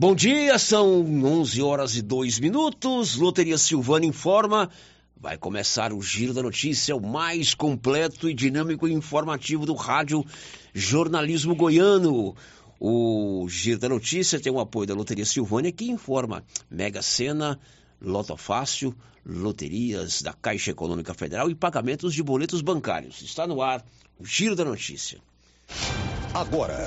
Bom dia, são 11 horas e 2 minutos. Loteria Silvana informa. Vai começar o Giro da Notícia, o mais completo e dinâmico e informativo do rádio jornalismo goiano. O Giro da Notícia tem o apoio da Loteria Silvânia, que informa Mega Sena, Loto Fácil, loterias da Caixa Econômica Federal e pagamentos de boletos bancários. Está no ar o Giro da Notícia. Agora.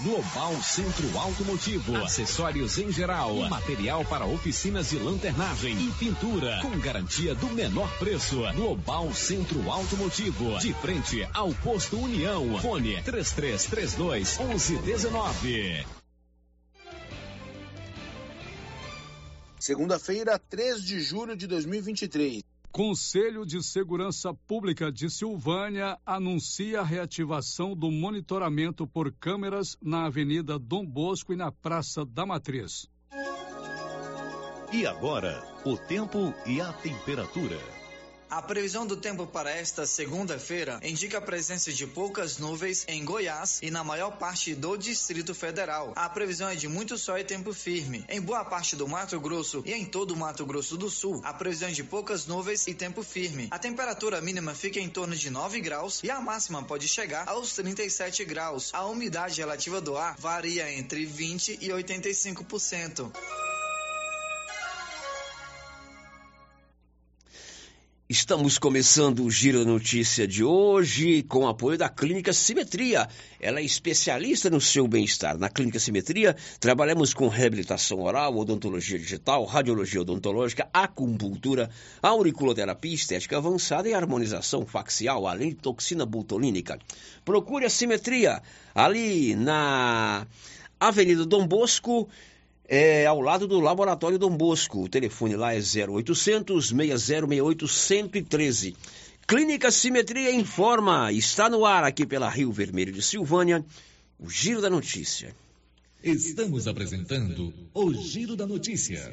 Global Centro Automotivo, acessórios em geral, material para oficinas de lanternagem e pintura, com garantia do menor preço. Global Centro Automotivo, de frente ao posto União. Fone 3332 1119. Segunda-feira, 3 de julho de 2023. Conselho de Segurança Pública de Silvânia anuncia a reativação do monitoramento por câmeras na Avenida Dom Bosco e na Praça da Matriz. E agora, o tempo e a temperatura. A previsão do tempo para esta segunda-feira indica a presença de poucas nuvens em Goiás e na maior parte do Distrito Federal. A previsão é de muito sol e tempo firme. Em boa parte do Mato Grosso e em todo o Mato Grosso do Sul, a previsão é de poucas nuvens e tempo firme. A temperatura mínima fica em torno de 9 graus e a máxima pode chegar aos 37 graus. A umidade relativa do ar varia entre 20 e 85%. Estamos começando o Giro Notícia de hoje com o apoio da Clínica Simetria. Ela é especialista no seu bem-estar. Na Clínica Simetria, trabalhamos com reabilitação oral, odontologia digital, radiologia odontológica, acupuntura, auriculoterapia estética avançada e harmonização facial, além de toxina botulínica. Procure a Simetria ali na Avenida Dom Bosco, é ao lado do Laboratório Dom Bosco. O telefone lá é 0800 6068 113. Clínica Simetria informa, está no ar aqui pela Rio Vermelho de Silvânia, o Giro da Notícia. Estamos apresentando o Giro da Notícia.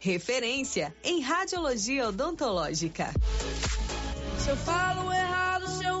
Referência em radiologia odontológica. Se eu falo errado, se eu.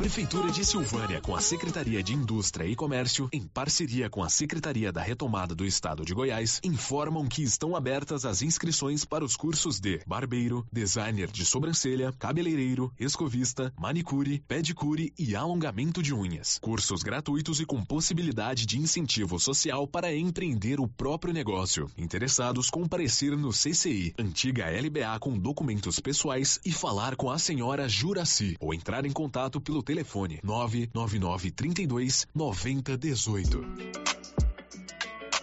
Prefeitura de Silvânia, com a Secretaria de Indústria e Comércio, em parceria com a Secretaria da Retomada do Estado de Goiás, informam que estão abertas as inscrições para os cursos de barbeiro, designer de sobrancelha, cabeleireiro, escovista, manicure, pedicure e alongamento de unhas. Cursos gratuitos e com possibilidade de incentivo social para empreender o próprio negócio. Interessados comparecer no CCI, antiga LBA com documentos pessoais e falar com a senhora Juraci ou entrar em contato pelo telefone 999 32 90 18.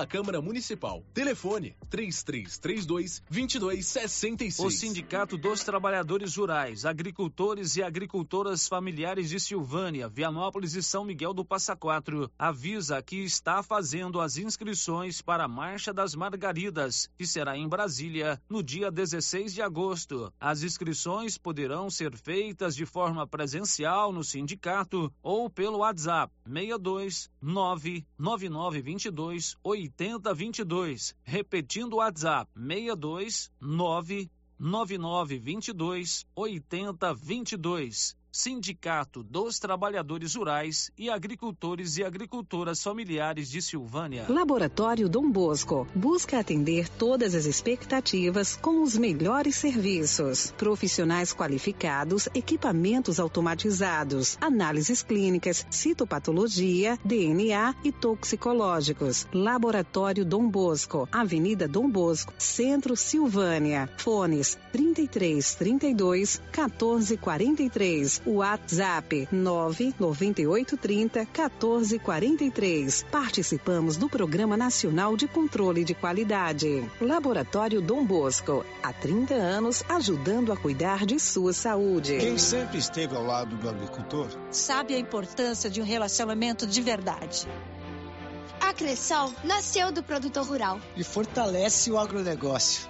da Câmara Municipal. Telefone 3332 2266. O Sindicato dos Trabalhadores Rurais, Agricultores e Agricultoras Familiares de Silvânia, Vianópolis e São Miguel do Passa Quatro avisa que está fazendo as inscrições para a Marcha das Margaridas, que será em Brasília no dia 16 de agosto. As inscrições poderão ser feitas de forma presencial no sindicato ou pelo WhatsApp 62 99922 8022. Repetindo o WhatsApp: 62 99922 8022. Sindicato dos Trabalhadores Rurais e Agricultores e Agricultoras Familiares de Silvânia. Laboratório Dom Bosco busca atender todas as expectativas com os melhores serviços. Profissionais qualificados, equipamentos automatizados, análises clínicas, citopatologia, DNA e toxicológicos. Laboratório Dom Bosco, Avenida Dom Bosco, Centro Silvânia. Fones 33 32 14 43 WhatsApp 99830 1443. Participamos do Programa Nacional de Controle de Qualidade. Laboratório Dom Bosco, há 30 anos ajudando a cuidar de sua saúde. Quem sempre esteve ao lado do agricultor sabe a importância de um relacionamento de verdade. A Cressol nasceu do produtor rural e fortalece o agronegócio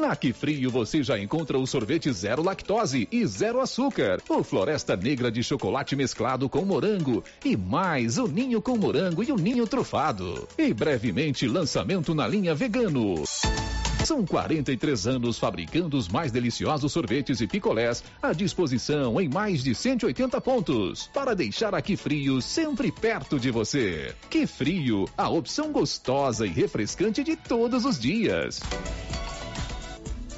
Na Que Frio você já encontra o sorvete zero lactose e zero açúcar, o Floresta Negra de chocolate mesclado com morango e mais o ninho com morango e o ninho trufado. E brevemente lançamento na linha vegano. São 43 anos fabricando os mais deliciosos sorvetes e picolés à disposição em mais de 180 pontos para deixar aqui frio sempre perto de você. Que frio, a opção gostosa e refrescante de todos os dias.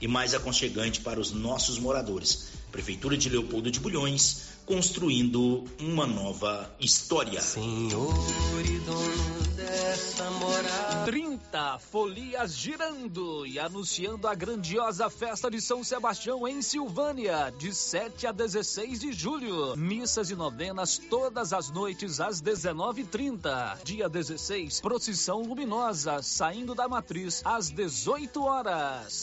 e mais aconchegante para os nossos moradores. Prefeitura de Leopoldo de Bulhões, construindo uma nova história. Senhor e dono dessa morada. 30 folias girando e anunciando a grandiosa festa de São Sebastião em Silvânia, de 7 a 16 de julho. Missas e novenas todas as noites às 19h30. Dia 16, procissão luminosa saindo da matriz às 18 horas.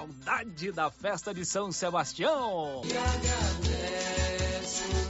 Saudade da festa de São Sebastião. E agradece o nosso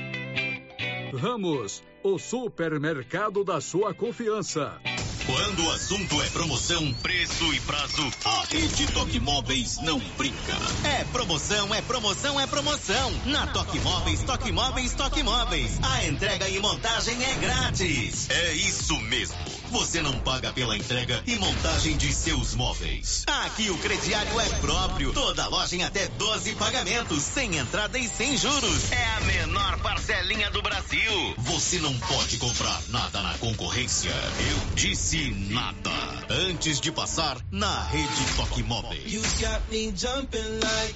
Ramos, o supermercado da sua confiança. Quando o assunto é promoção, preço e prazo, a Rede Toque Móveis não brinca. É promoção, é promoção, é promoção. Na Toque Móveis, Toque Móveis, Toque Móveis. A entrega e montagem é grátis. É isso mesmo. Você não paga pela entrega e montagem de seus móveis. Aqui o crediário é próprio. Toda loja em até 12 pagamentos, sem entrada e sem juros. É a menor parcelinha do Brasil. Você não pode comprar nada na concorrência. Eu disse nada. Antes de passar na rede Toque Móveis. You got me jumping like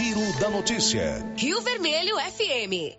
Giro da Notícia. Rio Vermelho FM.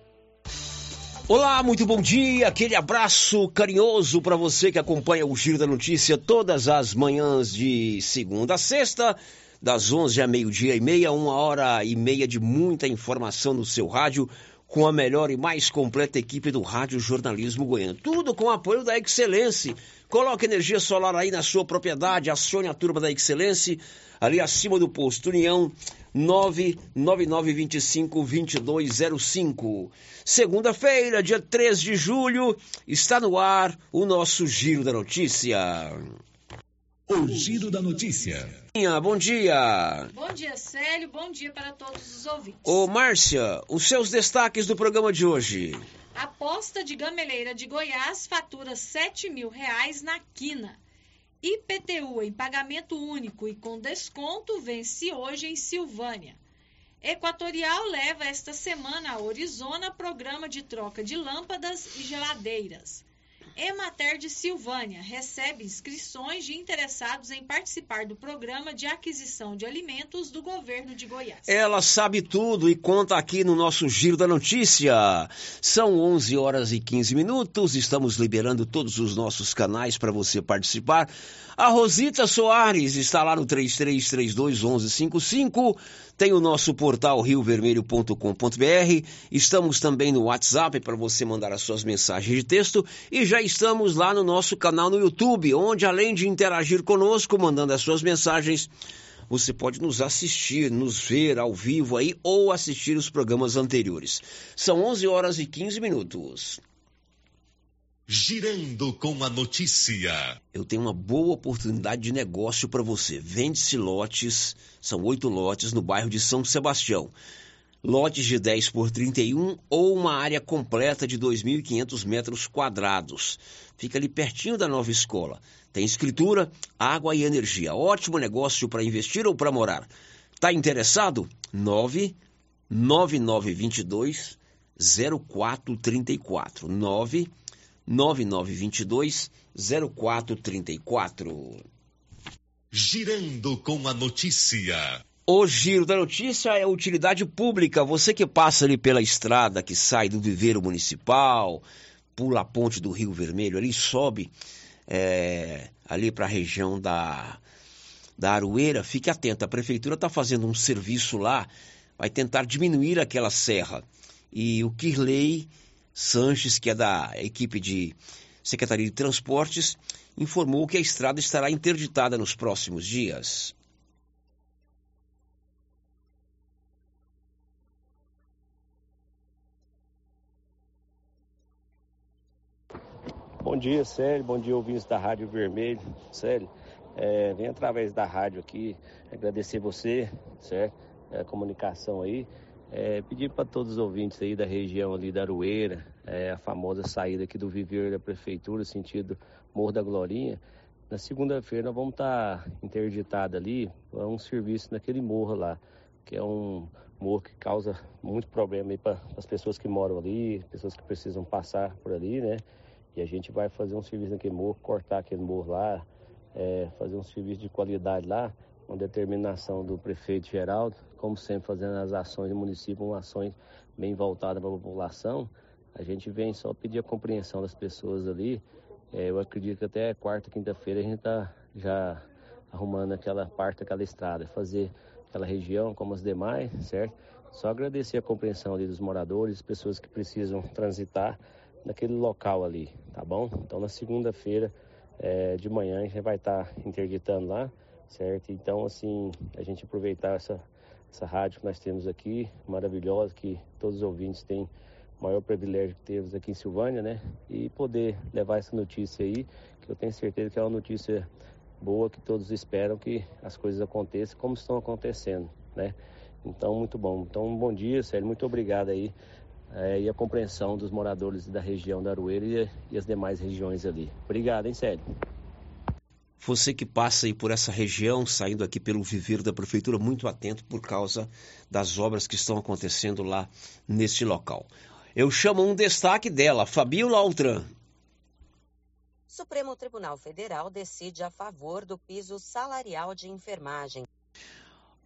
Olá, muito bom dia. Aquele abraço carinhoso para você que acompanha o Giro da Notícia todas as manhãs de segunda a sexta, das 11 a meio-dia e meia, uma hora e meia de muita informação no seu rádio, com a melhor e mais completa equipe do Rádio Jornalismo Goiano. Tudo com o apoio da Excelência. Coloque energia solar aí na sua propriedade, acione a turma da Excelência, ali acima do posto União, 99925-2205. Segunda-feira, dia 3 de julho, está no ar o nosso Giro da Notícia. O Giro da Notícia. Bom dia. Bom dia, Célio. Bom dia para todos os ouvintes. Ô, Márcia, os seus destaques do programa de hoje. A posta de gameleira de Goiás fatura 7 mil reais na quina. IPTU em pagamento único e com desconto vence hoje em Silvânia. Equatorial leva esta semana a Orizona programa de troca de lâmpadas e geladeiras. Emater de Silvânia recebe inscrições de interessados em participar do programa de aquisição de alimentos do governo de Goiás. Ela sabe tudo e conta aqui no nosso Giro da Notícia. São 11 horas e 15 minutos, estamos liberando todos os nossos canais para você participar. A Rosita Soares está lá no 3332 1155. Tem o nosso portal riovermelho.com.br. Estamos também no WhatsApp para você mandar as suas mensagens de texto. E já estamos lá no nosso canal no YouTube, onde além de interagir conosco, mandando as suas mensagens, você pode nos assistir, nos ver ao vivo aí ou assistir os programas anteriores. São 11 horas e 15 minutos. Girando com a notícia. Eu tenho uma boa oportunidade de negócio para você. Vende-se lotes, são oito lotes no bairro de São Sebastião. Lotes de 10 por 31 ou uma área completa de 2.500 metros quadrados. Fica ali pertinho da nova escola. Tem escritura, água e energia. Ótimo negócio para investir ou para morar. Tá interessado? 9 9922 0434 9 9922 0434. Girando com a notícia. O giro da notícia é utilidade pública. Você que passa ali pela estrada que sai do viveiro municipal, pula a ponte do Rio Vermelho, ali sobe é, ali para a região da, da Aroeira, fique atento. A prefeitura está fazendo um serviço lá, vai tentar diminuir aquela serra. E o Kirley Sanches, que é da equipe de Secretaria de Transportes, informou que a estrada estará interditada nos próximos dias. Bom dia, Célio. Bom dia, ouvintes da Rádio Vermelho. Célio, é, vem através da rádio aqui agradecer você, certo? É, a comunicação aí. É, pedir para todos os ouvintes aí da região ali da Aroeira, é, a famosa saída aqui do viveiro da prefeitura, sentido Morro da Glorinha. Na segunda-feira nós vamos estar tá interditado ali um serviço naquele morro lá, que é um morro que causa muito problema para as pessoas que moram ali, pessoas que precisam passar por ali, né? E a gente vai fazer um serviço naquele morro, cortar aquele morro lá, é, fazer um serviço de qualidade lá, uma determinação do prefeito Geraldo, como sempre fazendo as ações do município, ações bem voltadas para a população, a gente vem só pedir a compreensão das pessoas ali. É, eu acredito que até quarta, quinta-feira a gente está já arrumando aquela parte daquela estrada, fazer aquela região como as demais, certo? Só agradecer a compreensão ali dos moradores, pessoas que precisam transitar naquele local ali, tá bom? Então na segunda-feira é, de manhã a gente vai estar tá interditando lá, certo? Então assim, a gente aproveitar essa essa rádio que nós temos aqui, maravilhosa, que todos os ouvintes têm o maior privilégio que temos aqui em Silvânia, né? E poder levar essa notícia aí, que eu tenho certeza que é uma notícia boa, que todos esperam que as coisas aconteçam como estão acontecendo, né? Então, muito bom. Então, bom dia, Sérgio, muito obrigado aí. É, e a compreensão dos moradores da região da Aroeira e, e as demais regiões ali. Obrigado, hein, Sérgio? Você que passa aí por essa região, saindo aqui pelo viveiro da prefeitura, muito atento por causa das obras que estão acontecendo lá neste local. Eu chamo um destaque dela, Fabiola Altran. Supremo Tribunal Federal decide a favor do piso salarial de enfermagem.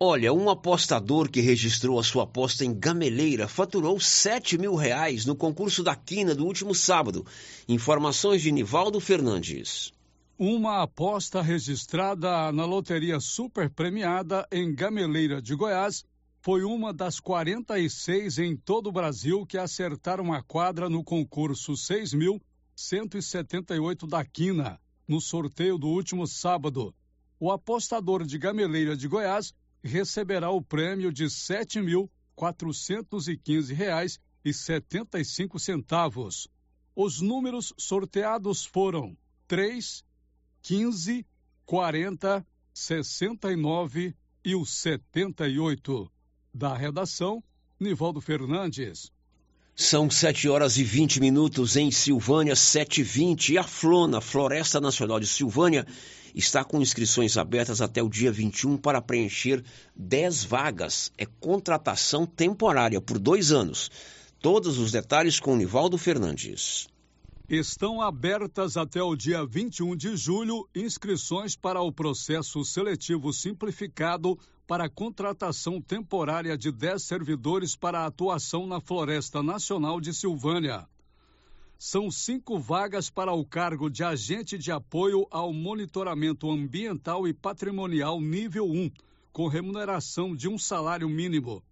Olha, um apostador que registrou a sua aposta em Gameleira faturou 7 mil reais no concurso da Quina do último sábado. Informações de Nivaldo Fernandes. Uma aposta registrada na loteria super premiada em Gameleira de Goiás foi uma das 46 em todo o Brasil que acertaram a quadra no concurso 6.178 da Quina, no sorteio do último sábado. O apostador de Gameleira de Goiás receberá o prêmio de R$ 7.415,75. Os números sorteados foram 3, 15, 40, 69 e o 78. Da redação, Nivaldo Fernandes. São 7 horas e 20 minutos em Silvânia, 7h20. E a Flona, Floresta Nacional de Silvânia, está com inscrições abertas até o dia 21 para preencher 10 vagas. É contratação temporária por dois anos. Todos os detalhes com Nivaldo Fernandes. Estão abertas até o dia 21 de julho inscrições para o processo seletivo simplificado para contratação temporária de 10 servidores para atuação na Floresta Nacional de Silvânia. São cinco vagas para o cargo de agente de apoio ao monitoramento ambiental e patrimonial nível 1, com remuneração de um salário mínimo.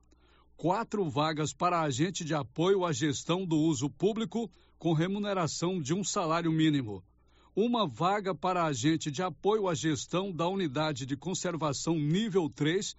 Quatro vagas para agente de apoio à gestão do uso público, com remuneração de um salário mínimo. Uma vaga para agente de apoio à gestão da unidade de conservação nível 3,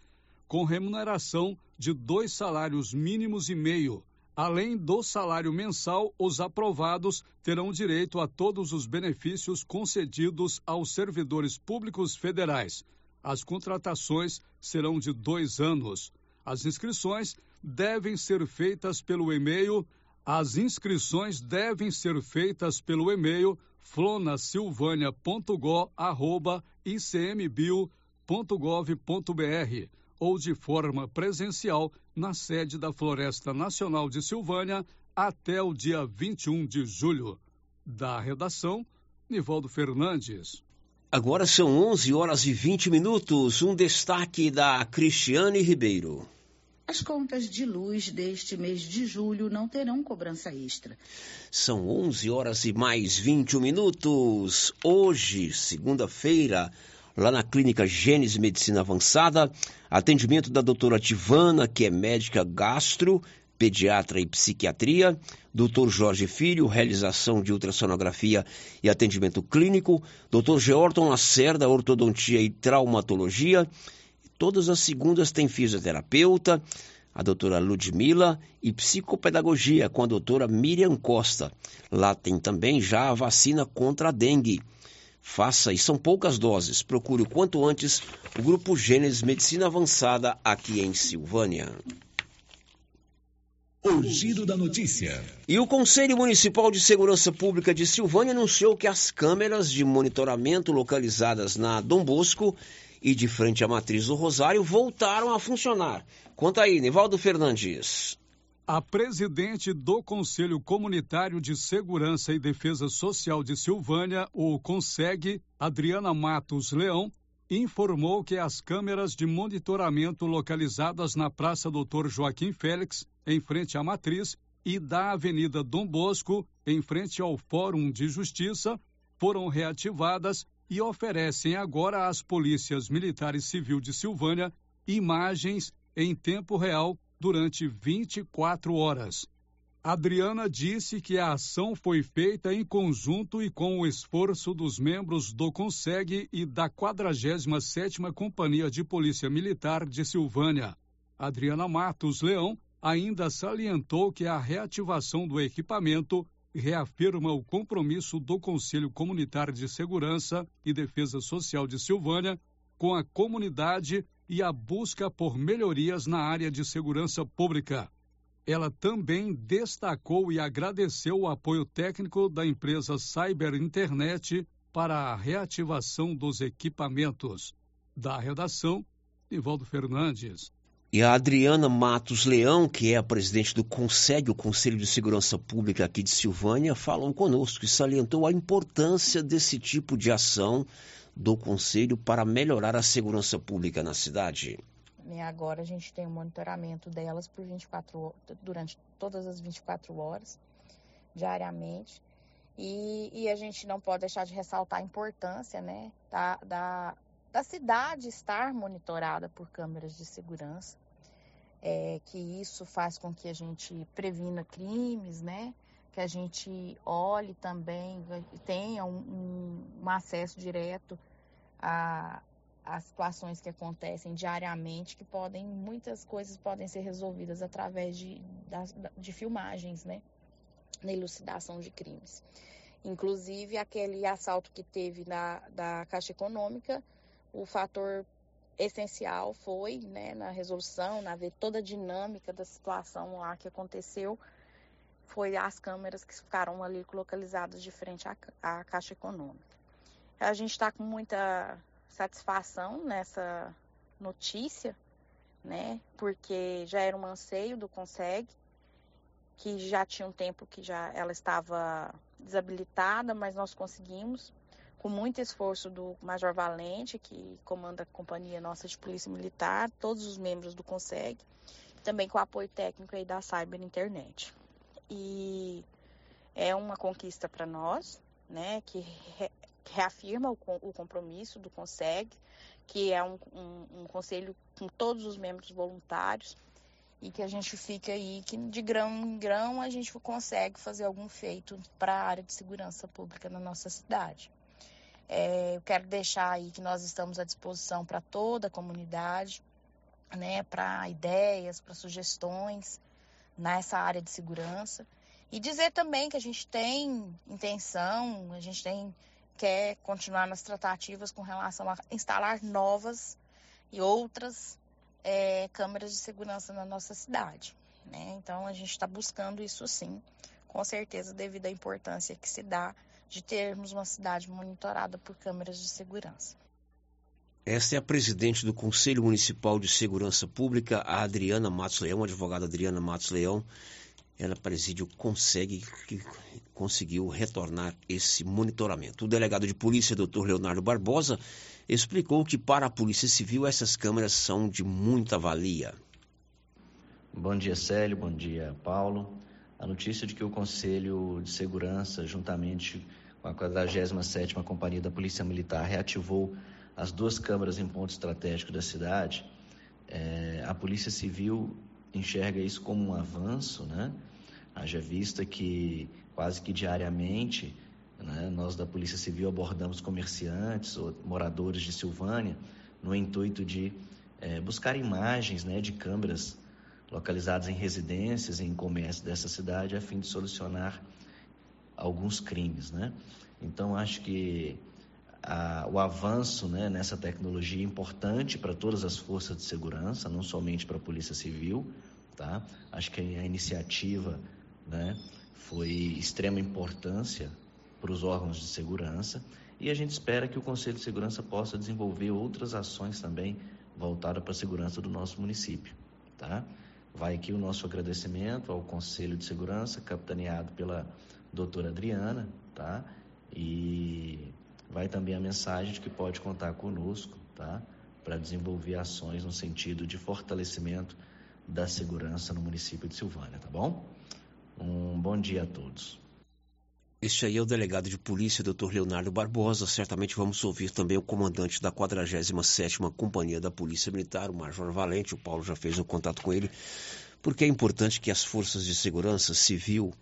com remuneração de dois salários mínimos e meio. Além do salário mensal, os aprovados terão direito a todos os benefícios concedidos aos servidores públicos federais. As contratações serão de dois anos. As inscrições devem ser feitas pelo e-mail. As inscrições devem ser feitas pelo e-mail flonasilvânia.go@icmbio.gov.br ou de forma presencial na sede da Floresta Nacional de Silvânia até o dia 21 de julho. Da redação, Nivaldo Fernandes. Agora são 11 horas e 20 minutos. Um destaque da Cristiane Ribeiro. As contas de luz deste mês de julho não terão cobrança extra. São 11 horas e mais 21 minutos. Hoje, segunda-feira, lá na Clínica Gênesis Medicina Avançada, atendimento da doutora Tivana, que é médica gastro, pediatra e psiquiatria, doutor Jorge Filho, realização de ultrassonografia e atendimento clínico, doutor Georton Lacerda, ortodontia e traumatologia, Todas as segundas tem fisioterapeuta, a doutora Ludmila, e psicopedagogia com a doutora Miriam Costa. Lá tem também já a vacina contra a dengue. Faça, e são poucas doses, procure o quanto antes o Grupo Gênesis Medicina Avançada aqui em Silvânia. O Giro da Notícia. E o Conselho Municipal de Segurança Pública de Silvânia anunciou que as câmeras de monitoramento localizadas na Dom Bosco e de frente à matriz do Rosário voltaram a funcionar. Conta aí, Nivaldo Fernandes. A presidente do Conselho Comunitário de Segurança e Defesa Social de Silvânia, o CONSEG, Adriana Matos Leão, informou que as câmeras de monitoramento localizadas na Praça Doutor Joaquim Félix, em frente à matriz, e da Avenida Dom Bosco, em frente ao Fórum de Justiça, foram reativadas e oferecem agora às polícias militar e civil de Silvânia imagens em tempo real durante 24 horas. Adriana disse que a ação foi feita em conjunto e com o esforço dos membros do CONSEG e da 47ª Companhia de Polícia Militar de Silvânia. Adriana Matos Leão ainda salientou que a reativação do equipamento reafirma o compromisso do Conselho Comunitário de Segurança e Defesa Social de Silvânia com a comunidade e a busca por melhorias na área de segurança pública. Ela também destacou e agradeceu o apoio técnico da empresa Cyber Internet para a reativação dos equipamentos. Da redação, Nivaldo Fernandes. E a Adriana Matos Leão, que é a presidente do CONSEG, o Conselho de Segurança Pública aqui de Silvânia, falou conosco e salientou a importância desse tipo de ação do Conselho para melhorar a segurança pública na cidade. Agora a gente tem o um monitoramento delas por 24 durante todas as 24 horas, diariamente. E, e, a gente não pode deixar de ressaltar a importância né, da, da, da cidade estar monitorada por câmeras de segurança é, que isso faz com que a gente previna crimes, né? Que a gente olhe também, tenha um, um, acesso direto a situações que acontecem diariamente, que podem, muitas coisas podem ser resolvidas através de, de filmagens, né? Na elucidação de crimes. Inclusive, aquele assalto que teve na da Caixa Econômica, o fator essencial foi, né, na resolução, na ver toda a dinâmica da situação lá que aconteceu, foi as câmeras que ficaram ali localizadas de frente à, à Caixa Econômica. A gente está com muita satisfação nessa notícia, né, porque já era um anseio do Conseg, que já tinha um tempo que já ela estava desabilitada, mas nós conseguimos com muito esforço do Major Valente, que comanda a companhia nossa de polícia militar, todos os membros do CONSEG, também com o apoio técnico aí da Cyber Internet. E é uma conquista para nós, né, que, re, que reafirma o, o, compromisso do CONSEG que é um, um, um conselho com todos os membros voluntários e que a gente fica aí, que de grão em grão a gente consegue fazer algum feito para a área de segurança pública na nossa cidade. É, eu quero deixar aí que nós estamos à disposição para toda a comunidade, né, para ideias, para sugestões nessa área de segurança. E dizer também que a gente tem intenção, a gente tem quer continuar nas tratativas com relação a instalar novas e outras é, câmeras de segurança na nossa cidade. Né? Então a gente está buscando isso sim, com certeza devido à importância que se dá de termos uma cidade monitorada por câmeras de segurança. Esta é a presidente do Conselho Municipal de Segurança Pública, a Adriana Matos Leão, a advogada Adriana Matos Leão. Ela, presídio, consegue, que conseguiu retornar esse monitoramento. O delegado de polícia, doutor Leonardo Barbosa, explicou que para a Polícia Civil essas câmeras são de muita valia. Bom dia, Célio. Bom dia, Paulo. A notícia de que o Conselho de Segurança, juntamente com a 47ª Companhia da Polícia Militar, reativou as duas câmaras em ponto estratégico da cidade, é, a Polícia Civil enxerga isso como um avanço, né? Haja vista que quase que diariamente né, nós da Polícia Civil abordamos comerciantes ou moradores de Silvânia no intuito de é, buscar imagens né, de câmeras localizadas em residências e em comércio dessa cidade a fim de solucionar alguns crimes, né? Então acho que a, o avanço né, nessa tecnologia é importante para todas as forças de segurança, não somente para a Polícia Civil. Tá? Acho que a iniciativa né, foi extrema importância para os órgãos de segurança e a gente espera que o Conselho de Segurança possa desenvolver outras ações também voltadas para a segurança do nosso município. Tá? Vai aqui o nosso agradecimento ao Conselho de Segurança, capitaneado pela doutora Adriana, tá? E vai também a mensagem de que pode contar conosco, tá? Para desenvolver ações no sentido de fortalecimento da segurança no município de Silvânia, tá bom? Um bom dia a todos. Este aí é o delegado de polícia, Dr. Leonardo Barbosa. Certamente vamos ouvir também o comandante da 47ª Companhia da Polícia Militar, o Major Valente. O Paulo já fez um contato com ele, porque é importante que as forças de segurança civil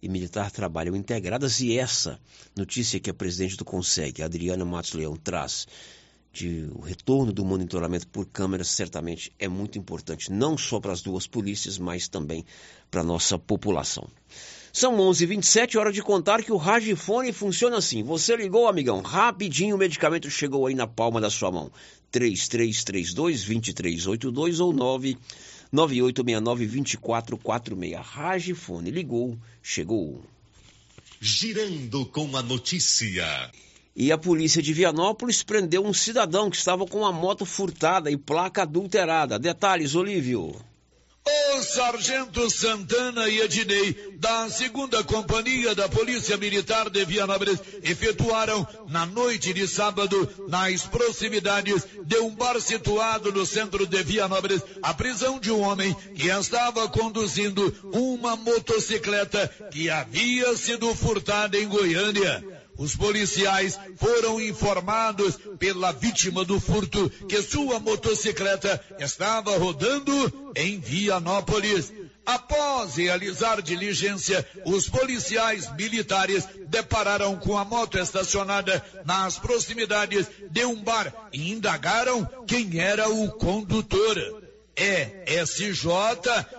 e militar trabalham integradas e essa notícia que a presidente do CONSEG, Adriana Matos Leão, traz de o retorno do monitoramento por câmeras certamente é muito importante, não só para as duas polícias, mas também para a nossa população. São 11h27, hora de contar que o Ragifone funciona assim. Você ligou, amigão, rapidinho o medicamento chegou aí na palma da sua mão. 3332-2382 ou 9 9869-2446. Ragifone ligou, chegou. Girando com a notícia. E a polícia de Vianópolis prendeu um cidadão que estava com uma moto furtada e placa adulterada. Detalhes, Olívio. O Sargento Santana e Ednei, da segunda companhia da Polícia Militar de Vianópolis, efetuaram na noite de sábado, nas proximidades de um bar situado no centro de Vianópolis, a prisão de um homem que estava conduzindo uma motocicleta que havia sido furtada em Goiânia. Os policiais foram informados pela vítima do furto que sua motocicleta estava rodando em Vianópolis. Após realizar diligência, os policiais militares depararam com a moto estacionada nas proximidades de um bar e indagaram quem era o condutor. ESJ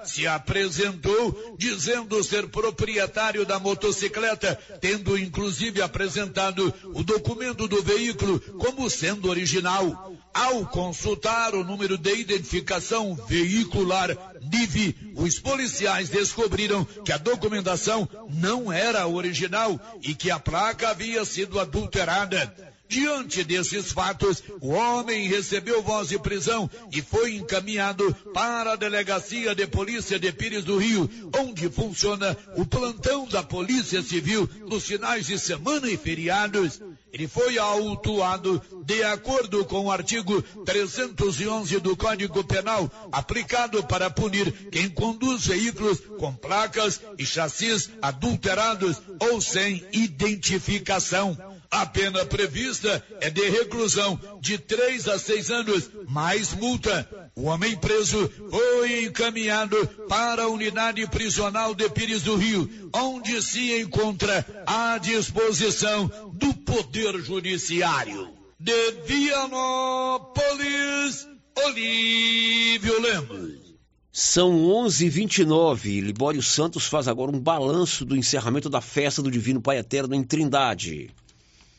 se apresentou dizendo ser proprietário da motocicleta, tendo inclusive apresentado o documento do veículo como sendo original. Ao consultar o número de identificação veicular NIV, os policiais descobriram que a documentação não era original e que a placa havia sido adulterada. Diante desses fatos, o homem recebeu voz de prisão e foi encaminhado para a delegacia de polícia de Pires do Rio, onde funciona o plantão da Polícia Civil nos finais de semana e feriados. Ele foi autuado de acordo com o artigo 311 do Código Penal, aplicado para punir quem conduz veículos com placas e chassis adulterados ou sem identificação. A pena prevista é de reclusão de três a seis anos, mais multa. O homem preso foi encaminhado para a unidade prisional de Pires do Rio, onde se encontra à disposição do Poder Judiciário. De Vianópolis, Olívio Lemos. São 11h29. Libório Santos faz agora um balanço do encerramento da festa do Divino Pai Eterno em Trindade.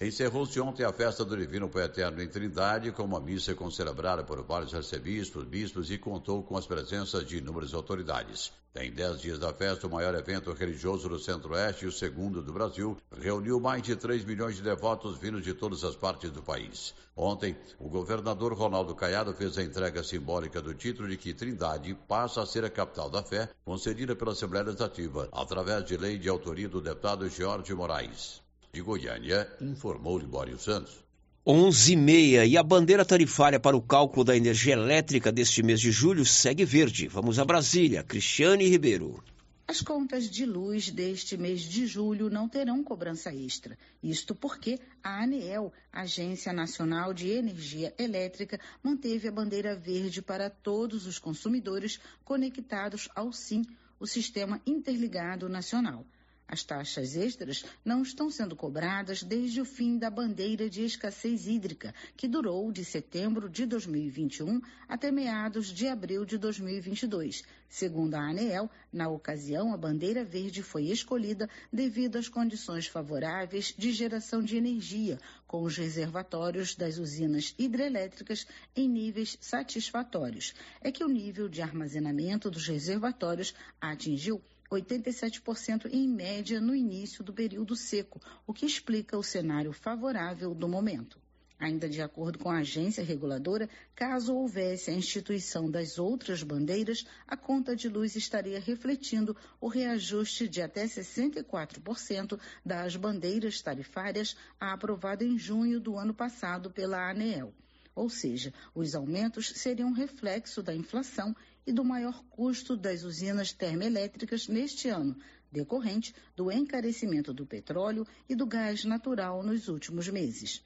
Encerrou-se ontem a festa do Divino Pai Eterno em Trindade, com uma missa concelebrada por vários arcebispos, bispos e contou com as presenças de inúmeras autoridades. Tem dez dias da festa, o maior evento religioso do Centro-Oeste e o segundo do Brasil, reuniu mais de 3 milhões de devotos vindos de todas as partes do país. Ontem, o governador Ronaldo Caiado fez a entrega simbólica do título de que Trindade passa a ser a capital da fé, concedida pela Assembleia Legislativa, através de lei de autoria do deputado Jorge Moraes. De Goiânia, informou Libório Santos. 11h30 e a bandeira tarifária para o cálculo da energia elétrica deste mês de julho segue verde. Vamos a Brasília. Cristiane Ribeiro. As contas de luz deste mês de julho não terão cobrança extra. Isto porque a ANEEL, Agência Nacional de Energia Elétrica, manteve a bandeira verde para todos os consumidores conectados ao SIM, o Sistema Interligado Nacional. As taxas extras não estão sendo cobradas desde o fim da bandeira de escassez hídrica, que durou de setembro de 2021 até meados de abril de 2022. Segundo a ANEEL, na ocasião, a bandeira verde foi escolhida devido às condições favoráveis de geração de energia, com os reservatórios das usinas hidrelétricas em níveis satisfatórios. É que o nível de armazenamento dos reservatórios atingiu 87% em média no início do período seco, o que explica o cenário favorável do momento. Ainda de acordo com a agência reguladora, caso houvesse a instituição das outras bandeiras, a conta de luz estaria refletindo o reajuste de até 64% das bandeiras tarifárias aprovado em junho do ano passado pela ANEEL. Ou seja, os aumentos seriam reflexo da inflação e do maior custo das usinas termoelétricas neste ano, decorrente do encarecimento do petróleo e do gás natural nos últimos meses.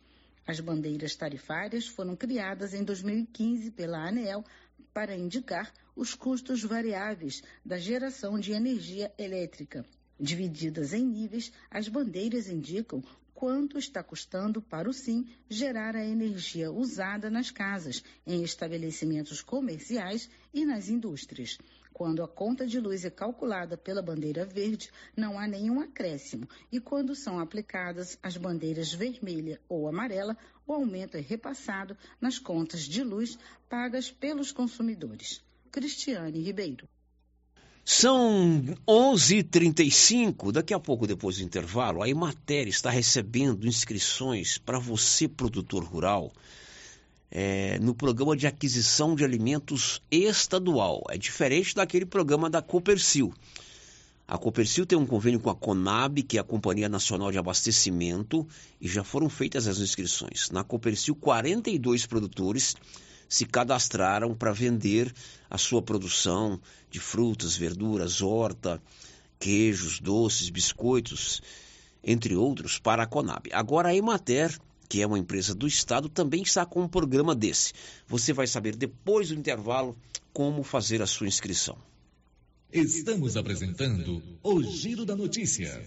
As bandeiras tarifárias foram criadas em 2015 pela ANEEL para indicar os custos variáveis da geração de energia elétrica. Divididas em níveis, as bandeiras indicam quanto está custando para o SIM gerar a energia usada nas casas, em estabelecimentos comerciais e nas indústrias. Quando a conta de luz é calculada pela bandeira verde, não há nenhum acréscimo, e quando são aplicadas as bandeiras vermelha ou amarela, o aumento é repassado nas contas de luz pagas pelos consumidores. Cristiane Ribeiro. São 11h35. Daqui a pouco, depois do intervalo, a Emater está recebendo inscrições para você, produtor rural, é, no programa de aquisição de alimentos estadual. É diferente daquele programa da Copercil. A Copercil tem um convênio com a Conab, que é a Companhia Nacional de Abastecimento, e já foram feitas as inscrições. Na Copercil, 42 produtores se cadastraram para vender a sua produção de frutas, verduras, horta, queijos, doces, biscoitos, entre outros, para a Conab. Agora a Emater, que é uma empresa do Estado, também está com um programa desse. Você vai saber depois do intervalo como fazer a sua inscrição. Estamos apresentando o Giro da Notícia.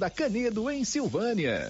da Canedo, em Silvânia.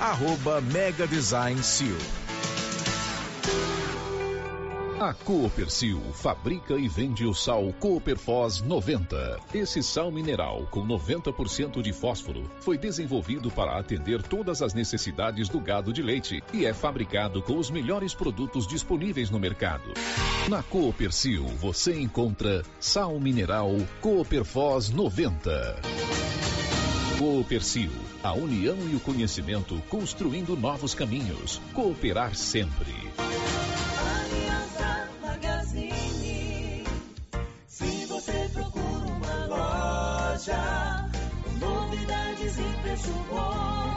arroba Mega Design Seal. A Coopercil fabrica e vende o sal Cooperfos 90. Esse sal mineral com 90% de fósforo foi desenvolvido para atender todas as necessidades do gado de leite e é fabricado com os melhores produtos disponíveis no mercado. Na Coopercil você encontra sal mineral Cooperfos 90. Coopercil, a união e o conhecimento construindo novos caminhos. Cooperar sempre. Novidades e preço bom,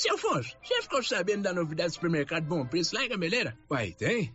Seu Afonso, você ficou sabendo da novidade do supermercado Bom Preço lá em Gameleira? Uai, tem?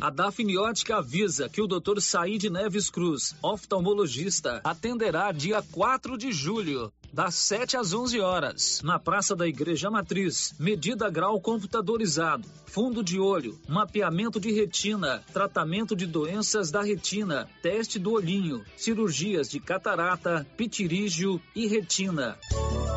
A Dafniótica avisa que o Dr. Said Neves Cruz, oftalmologista, atenderá dia 4 de julho, das 7 às 11 horas, na Praça da Igreja Matriz. Medida grau computadorizado, fundo de olho, mapeamento de retina, tratamento de doenças da retina, teste do olhinho, cirurgias de catarata, pitirígio e retina.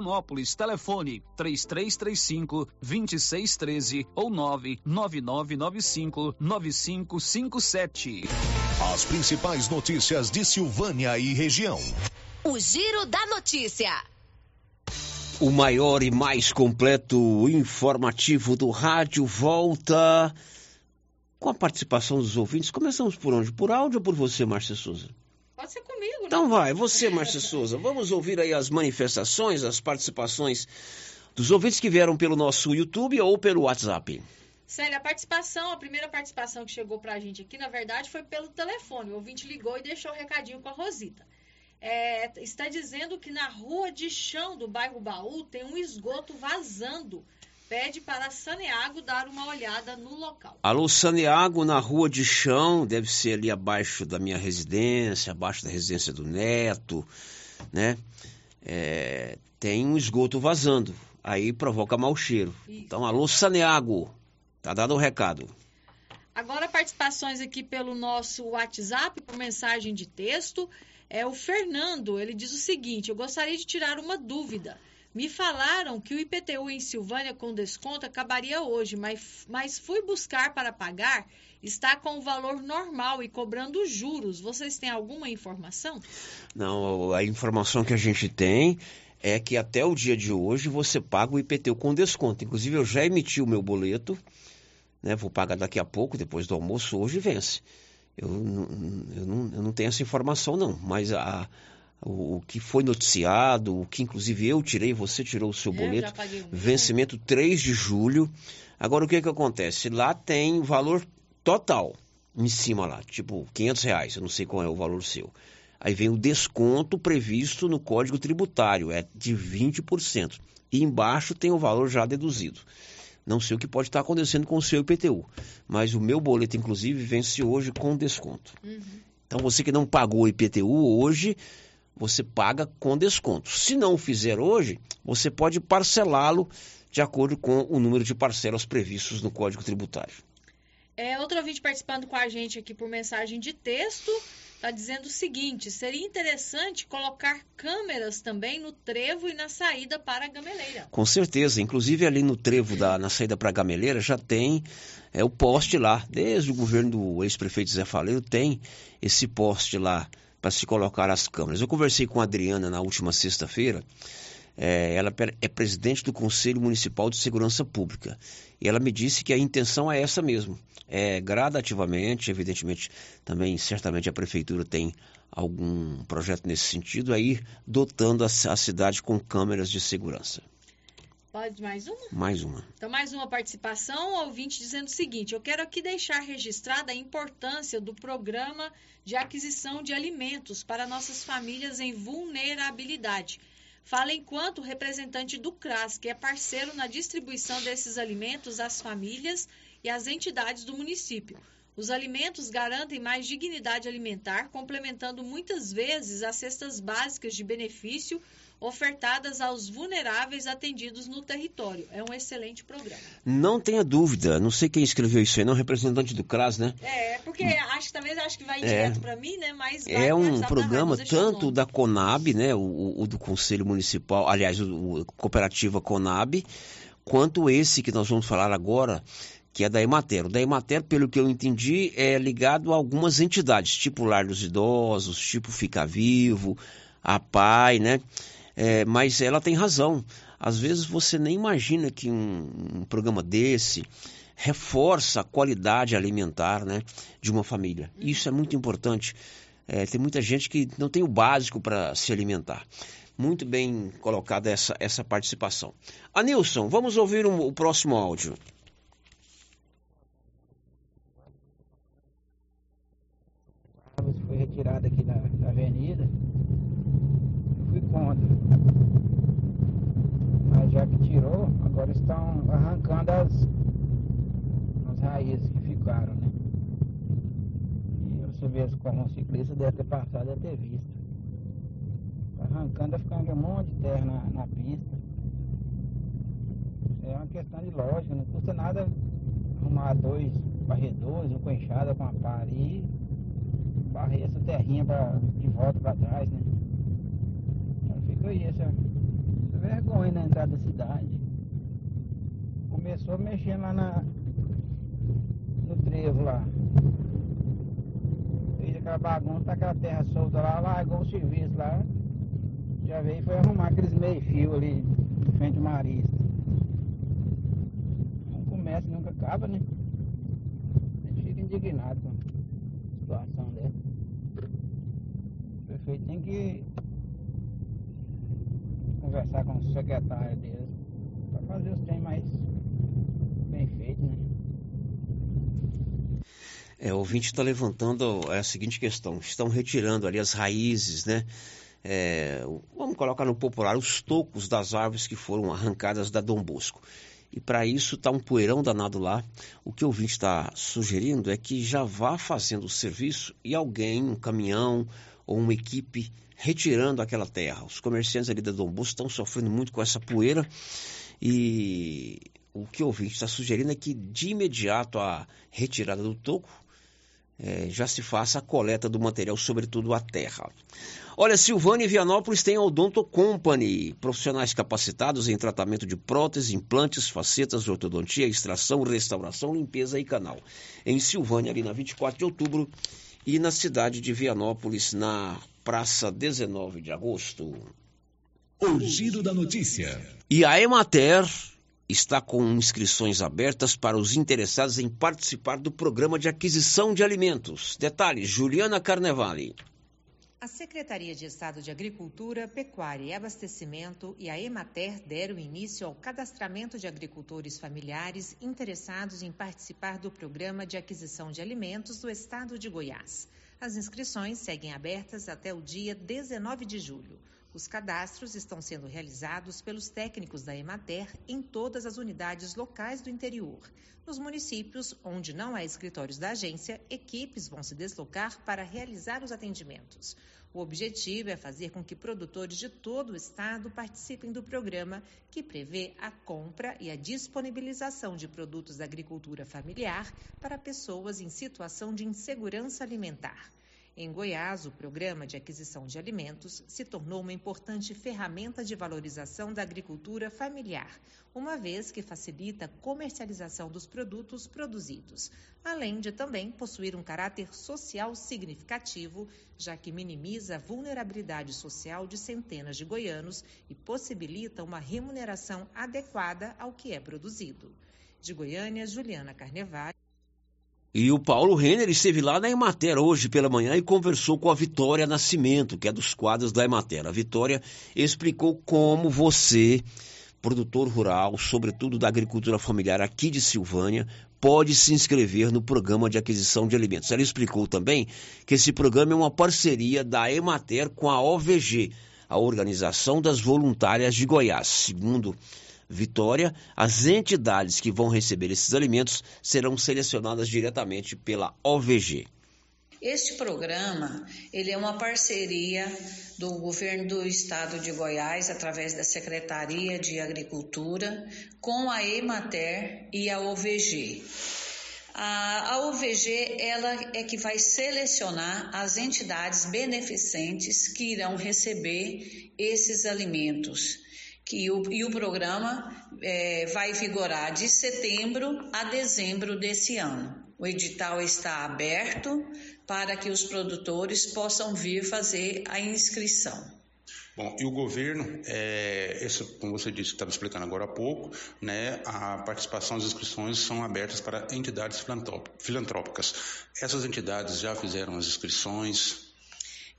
Vianópolis. Telefone 3335 2613 ou 99995 9557. As principais notícias de Silvânia e região. O Giro da Notícia. O maior e mais completo informativo do rádio volta com a participação dos ouvintes. Começamos por onde? Por áudio ou por você, Márcia Souza? Pode ser comigo, né? Então vai, você, Márcia Souza. Vamos ouvir aí as manifestações, as participações dos ouvintes que vieram pelo nosso YouTube ou pelo WhatsApp. Célia, a participação, a primeira participação que chegou pra gente aqui, na verdade, foi pelo telefone. O ouvinte ligou e deixou o um recadinho com a Rosita. É, está dizendo que na rua de chão do bairro Baú tem um esgoto vazando. Pede para Saneago dar uma olhada no local. Alô, Saneago, na rua de chão, deve ser ali abaixo da minha residência, abaixo da residência do Neto, né? É, tem um esgoto vazando, aí provoca mau cheiro. Isso. Então, alô, Saneago, tá dado o recado. Agora, participações aqui pelo nosso WhatsApp, por mensagem de texto. É o Fernando, ele diz o seguinte: eu gostaria de tirar uma dúvida. Me falaram que o IPTU em Silvânia com desconto acabaria hoje, mas, mas fui buscar para pagar, está com o valor normal e cobrando juros. Vocês têm alguma informação? Não, a informação que a gente tem é que até o dia de hoje você paga o IPTU com desconto. Inclusive, eu já emiti o meu boleto, né? Vou pagar daqui a pouco, depois do almoço, hoje vence. Eu eu não, eu não tenho essa informação não, mas a, o, o que foi noticiado, o que inclusive eu tirei, você tirou o seu É, boleto, vencimento 3 de julho. Agora o que que acontece? Lá tem valor total em cima lá, tipo 500 reais, eu não sei qual é o valor seu. Aí vem o desconto previsto no Código Tributário, é de 20%. E embaixo tem o valor já deduzido. Não sei o que pode estar acontecendo com o seu IPTU, mas o meu boleto, inclusive, vence hoje com desconto. Então, você que não pagou o IPTU hoje, você paga com desconto. Se não fizer hoje, você pode parcelá-lo de acordo com o número de parcelas previstos no Código Tributário. É, outro ouvinte participando com a gente aqui por mensagem de texto está dizendo o seguinte: seria interessante colocar câmeras também no trevo e na saída para a gameleira. Com certeza, inclusive ali no trevo da na saída para a Gameleira já tem é, o poste lá. Desde o governo do ex-prefeito Zé Faleiro tem esse poste lá para se colocar as câmeras. Eu conversei com a Adriana na última sexta-feira. É, ela é presidente do Conselho Municipal de Segurança Pública. E ela me disse que a intenção é essa mesmo. É gradativamente, evidentemente, também certamente a prefeitura tem algum projeto nesse sentido, aí dotando a, a cidade com câmeras de segurança. Pode mais uma? Mais uma. Então, mais uma participação, ouvinte dizendo o seguinte: eu quero aqui deixar registrada a importância do programa de aquisição de alimentos para nossas famílias em vulnerabilidade. Fala enquanto representante do CRAS, que é parceiro na distribuição desses alimentos às famílias e às entidades do município. Os alimentos garantem mais dignidade alimentar, complementando muitas vezes as cestas básicas de benefício ofertadas aos vulneráveis atendidos no território. É um excelente programa. Não tenha dúvida, não sei quem escreveu isso aí, não, representante do CRAS, né? É, porque acho que talvez acho que vai É. direto para mim, né? Mas É um programa tanto da Conab, né, o, o do Conselho Municipal, aliás, o, o Cooperativa Conab, quanto esse que nós vamos falar agora, que é da Emater. O da Emater, pelo que eu entendi, é ligado a algumas entidades, tipo Lar dos Idosos, tipo Fica Vivo, a PAI, né? É, mas ela tem razão. Às vezes você nem imagina que um, um programa desse reforça a qualidade alimentar né, de uma família. Isso é muito importante. É, tem muita gente que não tem o básico para se alimentar. Muito bem colocada essa, essa participação. Anilson, vamos ouvir um- o próximo áudio. Carlos foi retirado aqui da, da avenida. Mas já que tirou, agora estão arrancando as, as raízes que ficaram, né? E você mesmo como um ciclista deve ter passado, deve ter visto. Tá arrancando, tá ficando um monte de terra na, na pista. É uma questão de lógica, não custa nada arrumar dois varredores, um com enxada, com a pá ali varrer essa terrinha pra, de volta pra trás, né? Aí essa, vergonha na entrada da cidade. Começou mexendo lá na, no trevo lá. Fez aquela bagunça, tá aquela terra solta lá, largou o serviço lá. Já veio e foi arrumar aqueles meio fio ali em frente ao marista. Não começa, nunca acaba, né? A gente fica indignado com situação dessa. O prefeito tem que conversar com o secretário dele para fazer os trem mais bem feitos, né? É, o ouvinte está levantando a seguinte questão: estão retirando ali as raízes, né? É, vamos colocar no popular os tocos das árvores que foram arrancadas da Dom Bosco. E para isso está um poeirão danado lá. O que o ouvinte está sugerindo é que já vá fazendo o serviço e alguém, um caminhão ou uma equipe retirando aquela terra. Os comerciantes ali da Dom Bosco estão sofrendo muito com essa poeira e o que o ouvinte está sugerindo é que de imediato a retirada do toco eh, já se faça a coleta do material, sobretudo a terra. Olha, Silvânia e Vianópolis tem a Odonto Company, profissionais capacitados em tratamento de próteses, implantes, facetas, ortodontia, extração, restauração, limpeza e canal. Em Silvânia, ali na 24 de outubro, e na cidade de Vianópolis, na praça 19 de agosto. O giro da notícia. E a Emater está com inscrições abertas para os interessados em participar do programa de aquisição de alimentos. Detalhes, Juliana Carnevale. A Secretaria de Estado de Agricultura, Pecuária e Abastecimento e a Emater deram início ao cadastramento de agricultores familiares interessados em participar do Programa de Aquisição de Alimentos do Estado de Goiás. As inscrições seguem abertas até o dia 19 de julho. Os cadastros estão sendo realizados pelos técnicos da Emater em todas as unidades locais do interior. Nos municípios onde não há escritórios da agência, equipes vão se deslocar para realizar os atendimentos. O objetivo é fazer com que produtores de todo o estado participem do programa, que prevê a compra e a disponibilização de produtos da agricultura familiar para pessoas em situação de insegurança alimentar. Em Goiás, o programa de aquisição de alimentos se tornou uma importante ferramenta de valorização da agricultura familiar, uma vez que facilita a comercialização dos produtos produzidos, além de também possuir um caráter social significativo, já que minimiza a vulnerabilidade social de centenas de goianos e possibilita uma remuneração adequada ao que é produzido. De Goiânia, Juliana Carnevale. E o Paulo Renner esteve lá na Emater hoje pela manhã e conversou com a Vitória Nascimento, que é dos quadros da Emater. A Vitória explicou como você, produtor rural, sobretudo da agricultura familiar aqui de Silvânia, pode se inscrever no programa de aquisição de alimentos. Ela explicou também que esse programa é uma parceria da Emater com a OVG, a Organização das Voluntárias de Goiás. Segundo Vitória, as entidades que vão receber esses alimentos serão selecionadas diretamente pela OVG. Este programa, ele é uma parceria do governo do estado de Goiás através da Secretaria de Agricultura com a Emater e a OVG. A, OVG ela é que vai selecionar as entidades beneficentes que irão receber esses alimentos que o, e o programa é, vai vigorar de setembro a dezembro desse ano. O edital está aberto para que os produtores possam vir fazer a inscrição. Bom, e o governo, é, isso, como você disse, estava explicando agora há pouco, né, a participação, as inscrições são abertas para entidades filantrópicas. Essas entidades já fizeram as inscrições?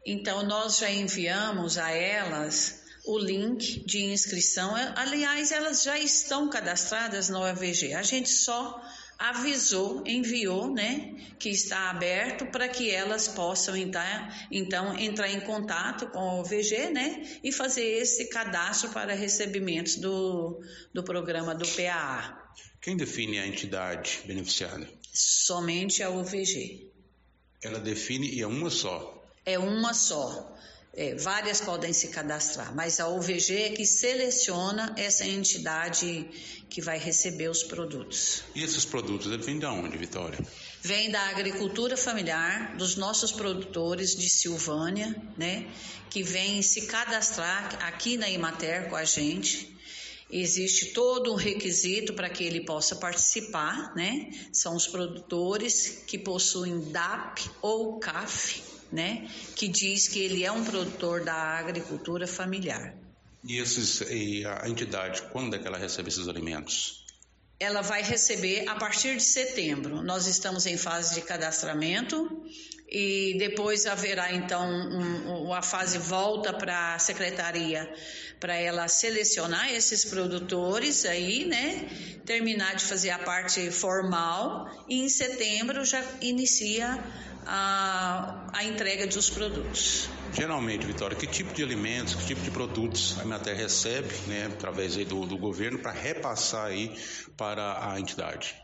Então, nós já enviamos a elas o link de inscrição. Aliás, elas já estão cadastradas no OVG. A gente só avisou, enviou, né, que está aberto para que elas possam então, então entrar em contato com o OVG, né, e fazer esse cadastro para recebimentos do, do programa do PAA. Quem define a entidade beneficiada? Somente a OVG. Ela define e é uma só. É uma só. É, várias podem se cadastrar, mas a OVG é que seleciona essa entidade que vai receber os produtos. E esses produtos eles vêm de onde, Vitória? Vem da agricultura familiar, dos nossos produtores de Silvânia, né, que vêm se cadastrar aqui na Imater com a gente. Existe todo um requisito para que ele possa participar, né? São os produtores que possuem DAP ou CAF, né, que diz que ele é um produtor da agricultura familiar. E, esses, e a entidade, quando é que ela recebe esses alimentos? Ela vai receber a partir de setembro. Nós estamos em fase de cadastramento e depois haverá então um, uma fase volta para a secretaria para ela selecionar esses produtores aí, né? Terminar de fazer a parte formal e em setembro já inicia a, a entrega dos produtos. Geralmente, Vitória, que tipo de alimentos, que tipo de produtos a Emater recebe, né, através do, do governo, para repassar aí para a entidade?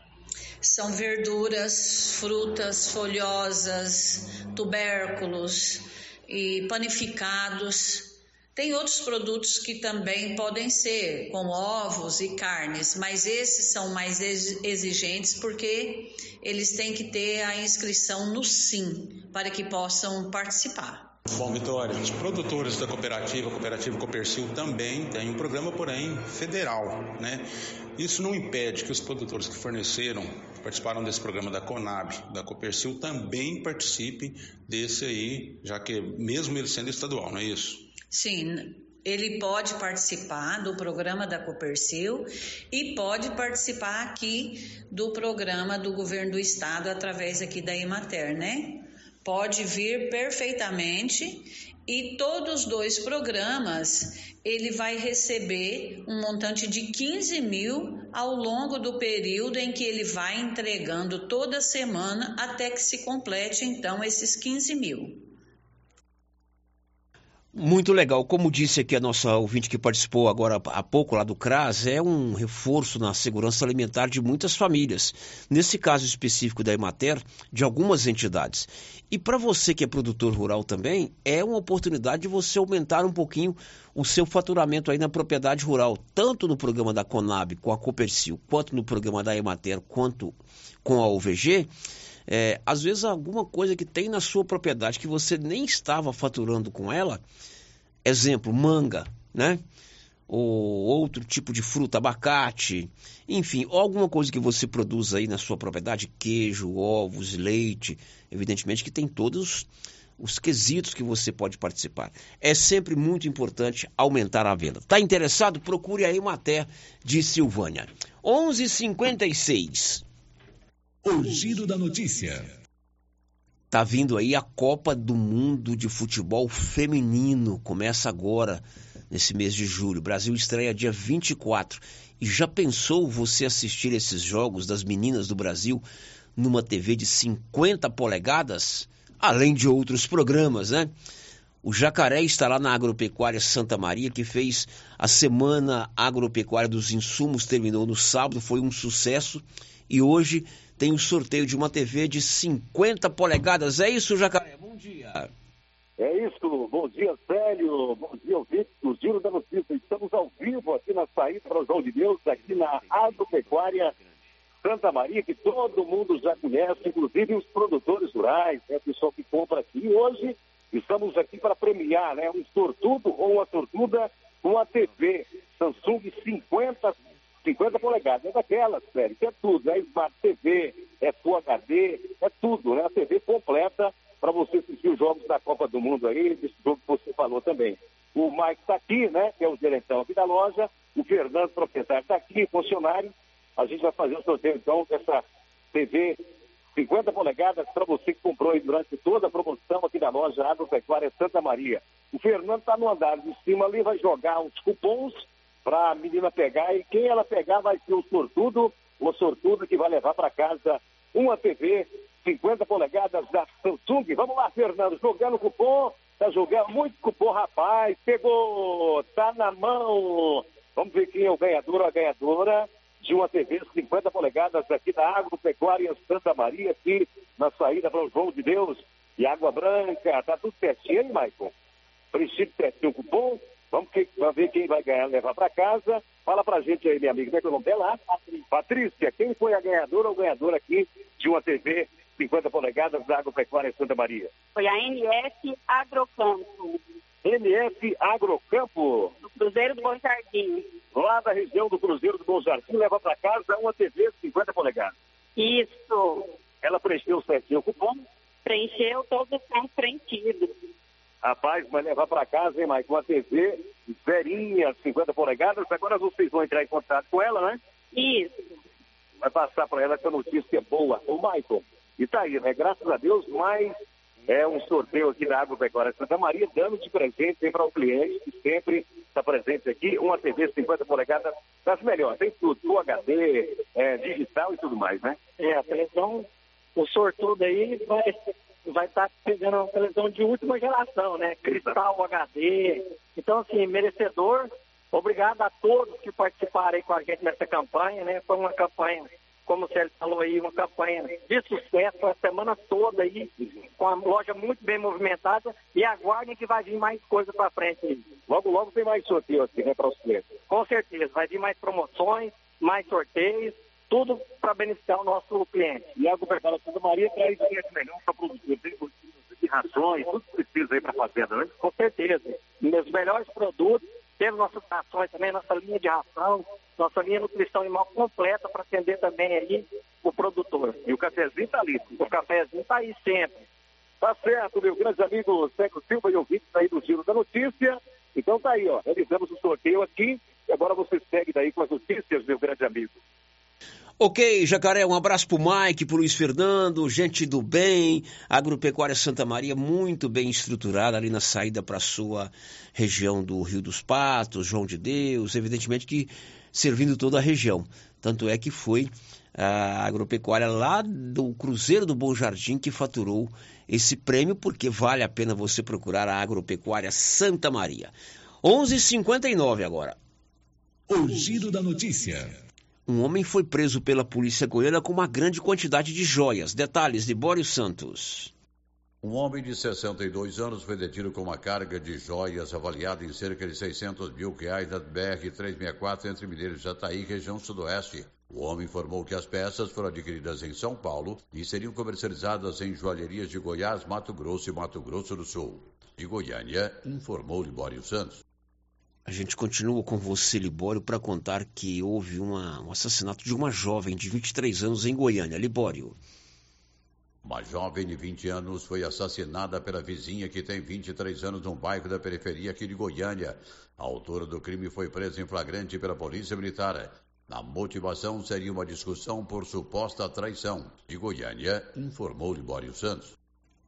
São verduras, frutas folhosas, tubérculos e panificados, tem outros produtos que também podem ser, como ovos e carnes, mas esses são mais exigentes porque eles têm que ter a inscrição no SIM para que possam participar. Bom, Vitória, os produtores da cooperativa, a cooperativa Copercil também tem um programa, porém, federal, né? Isso não impede que os produtores que forneceram, participaram desse programa da Conab, da Copercil, também participem desse aí, já que mesmo ele sendo estadual, não é isso? Sim, ele pode participar do programa da Copercil e pode participar aqui do programa do governo do estado através aqui da Emater, né? Pode vir perfeitamente e todos os dois programas ele vai receber um montante de 15 mil ao longo do período em que ele vai entregando toda semana até que se complete então esses 15 mil. Muito legal. Como disse aqui a nossa ouvinte que participou agora há pouco lá do CRAS, é um reforço na segurança alimentar de muitas famílias. Nesse caso específico da Emater, de algumas entidades. E para você que é produtor rural também, é uma oportunidade de você aumentar um pouquinho o seu faturamento aí na propriedade rural, tanto no programa da Conab com a Copercil, quanto no programa da Emater, quanto com a UVG é, às vezes alguma coisa que tem na sua propriedade que você nem estava faturando com ela, exemplo, manga, né? Ou outro tipo de fruta, abacate, enfim, alguma coisa que você produz aí na sua propriedade, queijo, ovos, leite, evidentemente que tem todos os quesitos que você pode participar. É sempre muito importante aumentar a venda. Está interessado? Procure aí uma terra de Silvânia. 11:56. O giro da notícia. Tá vindo aí a Copa do Mundo de Futebol Feminino. Começa agora, nesse mês de julho. O Brasil estreia dia 24. E já pensou você assistir esses jogos das meninas do Brasil numa TV de 50 polegadas? Além de outros programas, né? O Jacaré está lá na Agropecuária Santa Maria, que fez a Semana Agropecuária dos Insumos, terminou no sábado, foi um sucesso. E hoje tem o sorteio de uma TV de 50 polegadas. É isso, Jacaré? Bom dia. É isso. Bom dia, Célio. Bom dia, ouvintes do Giro da Notícia. Estamos ao vivo aqui na saída para o João de Deus, aqui na Agropecuária Santa Maria, que todo mundo já conhece, inclusive os produtores rurais, né, o pessoal que compra aqui. E hoje estamos aqui para premiar né, um sortudo ou uma sortuda com a TV Samsung 50 50 polegadas. É daquelas, sério, que é tudo. É Smart TV, é Full HD, é tudo, né? A TV completa para você assistir os jogos da Copa do Mundo aí, desse jogo que você falou também. O Mike está aqui, né? Que é o diretor aqui da loja. O Fernando, proprietário, está aqui, funcionário. A gente vai fazer o sorteio, então, dessa TV 50 polegadas para você que comprou aí durante toda a promoção aqui da loja Agropecuária Santa Maria. O Fernando está no andar de cima ali, vai jogar os cupons para a menina pegar e quem ela pegar vai ser o sortudo, o sortudo que vai levar para casa uma TV 50 polegadas da Samsung. Vamos lá, Fernando, jogando cupom, tá jogando muito cupom, rapaz, pegou, tá na mão. Vamos ver quem é o ganhador ou a ganhadora de uma TV 50 polegadas aqui da Agropecuária Santa Maria, aqui na saída para o João de Deus e Água Branca. Tá tudo certinho, hein, Maicon? Preciso certinho cupom. Vamos, que, vamos ver quem vai ganhar, levar para casa. Fala pra gente aí, minha amiga, como é que é o nome dela? Patrícia. Quem foi a ganhadora ou ganhador aqui de uma TV 50 polegadas da Agropecuária Santa Maria? Foi a NF Agrocampo. NF Agrocampo. Do Cruzeiro do Bom Jardim. Lá da região do Cruzeiro do Bom Jardim, leva para casa uma TV 50 polegadas. Isso. Ela preencheu certinho o cupom? Preencheu todos os preenchidos. Rapaz, vai levar para casa, hein, Mike? Uma TV zerinha, 50 polegadas. Agora vocês vão entrar em contato com ela, né? Isso. Vai passar para ela essa notícia boa. Ô, Michael, e tá aí, né? Graças a Deus, mais é um sorteio aqui da Agropecuária Santa Maria, dando de presente para o cliente que sempre está presente aqui, uma TV 50 polegadas das melhores. Tem tudo, Full HD, é, digital e tudo mais, né? É, a televisão, o sortudo aí vai vai estar pegando uma televisão de última geração, né? Cristal HD. Então, assim, merecedor. Obrigado a todos que participaram aí com a gente nessa campanha, né? Foi uma campanha, como o Célio falou aí, uma campanha de sucesso a semana toda aí, com a loja muito bem movimentada e aguardem que vai vir mais coisa para frente aí. Logo, logo tem mais sorteio aqui, né, para os clientes. Com certeza, vai vir mais promoções, mais sorteios tudo para beneficiar o nosso cliente. E a governadora Santa Maria traz cliente melhor para produzir, de rações, tudo que precisa aí para a fazenda, né? Com certeza. Os melhores produtos, temos nossas rações também, nossa linha de ração, nossa linha de nutrição animal completa para atender também aí o produtor. E o cafezinho está ali. O cafezinho está aí sempre. Tá certo, meu grande amigo Seco Silva e ouvintes aí do Giro da Notícia. Então tá aí, ó, realizamos o sorteio aqui e agora você segue daí com as notícias, meu grande amigo. Ok, Jacaré, um abraço pro Mike, pro Luiz Fernando, gente do bem, Agropecuária Santa Maria, muito bem estruturada ali na saída para sua região do Rio dos Patos, João de Deus, evidentemente que servindo toda a região. Tanto é que foi a agropecuária lá do Cruzeiro do Bom Jardim que faturou esse prêmio, porque vale a pena você procurar a agropecuária Santa Maria. 11:59 agora. O giro da notícia. Um homem foi preso pela polícia goiana com uma grande quantidade de joias. Detalhes de Boris Santos. Um homem de 62 anos foi detido com uma carga de joias avaliada em cerca de 600 mil reais na BR-364 entre Mineiros e Jataí, região sudoeste. O homem informou que as peças foram adquiridas em São Paulo e seriam comercializadas em joalherias de Goiás, Mato Grosso e Mato Grosso do Sul. De Goiânia, informou Libório Santos. A gente continua com você, Libório, para contar que houve uma, um assassinato de uma jovem de 23 anos em Goiânia. Libório. Uma jovem de 20 anos foi assassinada pela vizinha que tem 23 anos num bairro da periferia aqui de Goiânia. A autora do crime foi presa em flagrante pela Polícia Militar. A motivação seria uma discussão por suposta traição. De Goiânia, informou Libório Santos.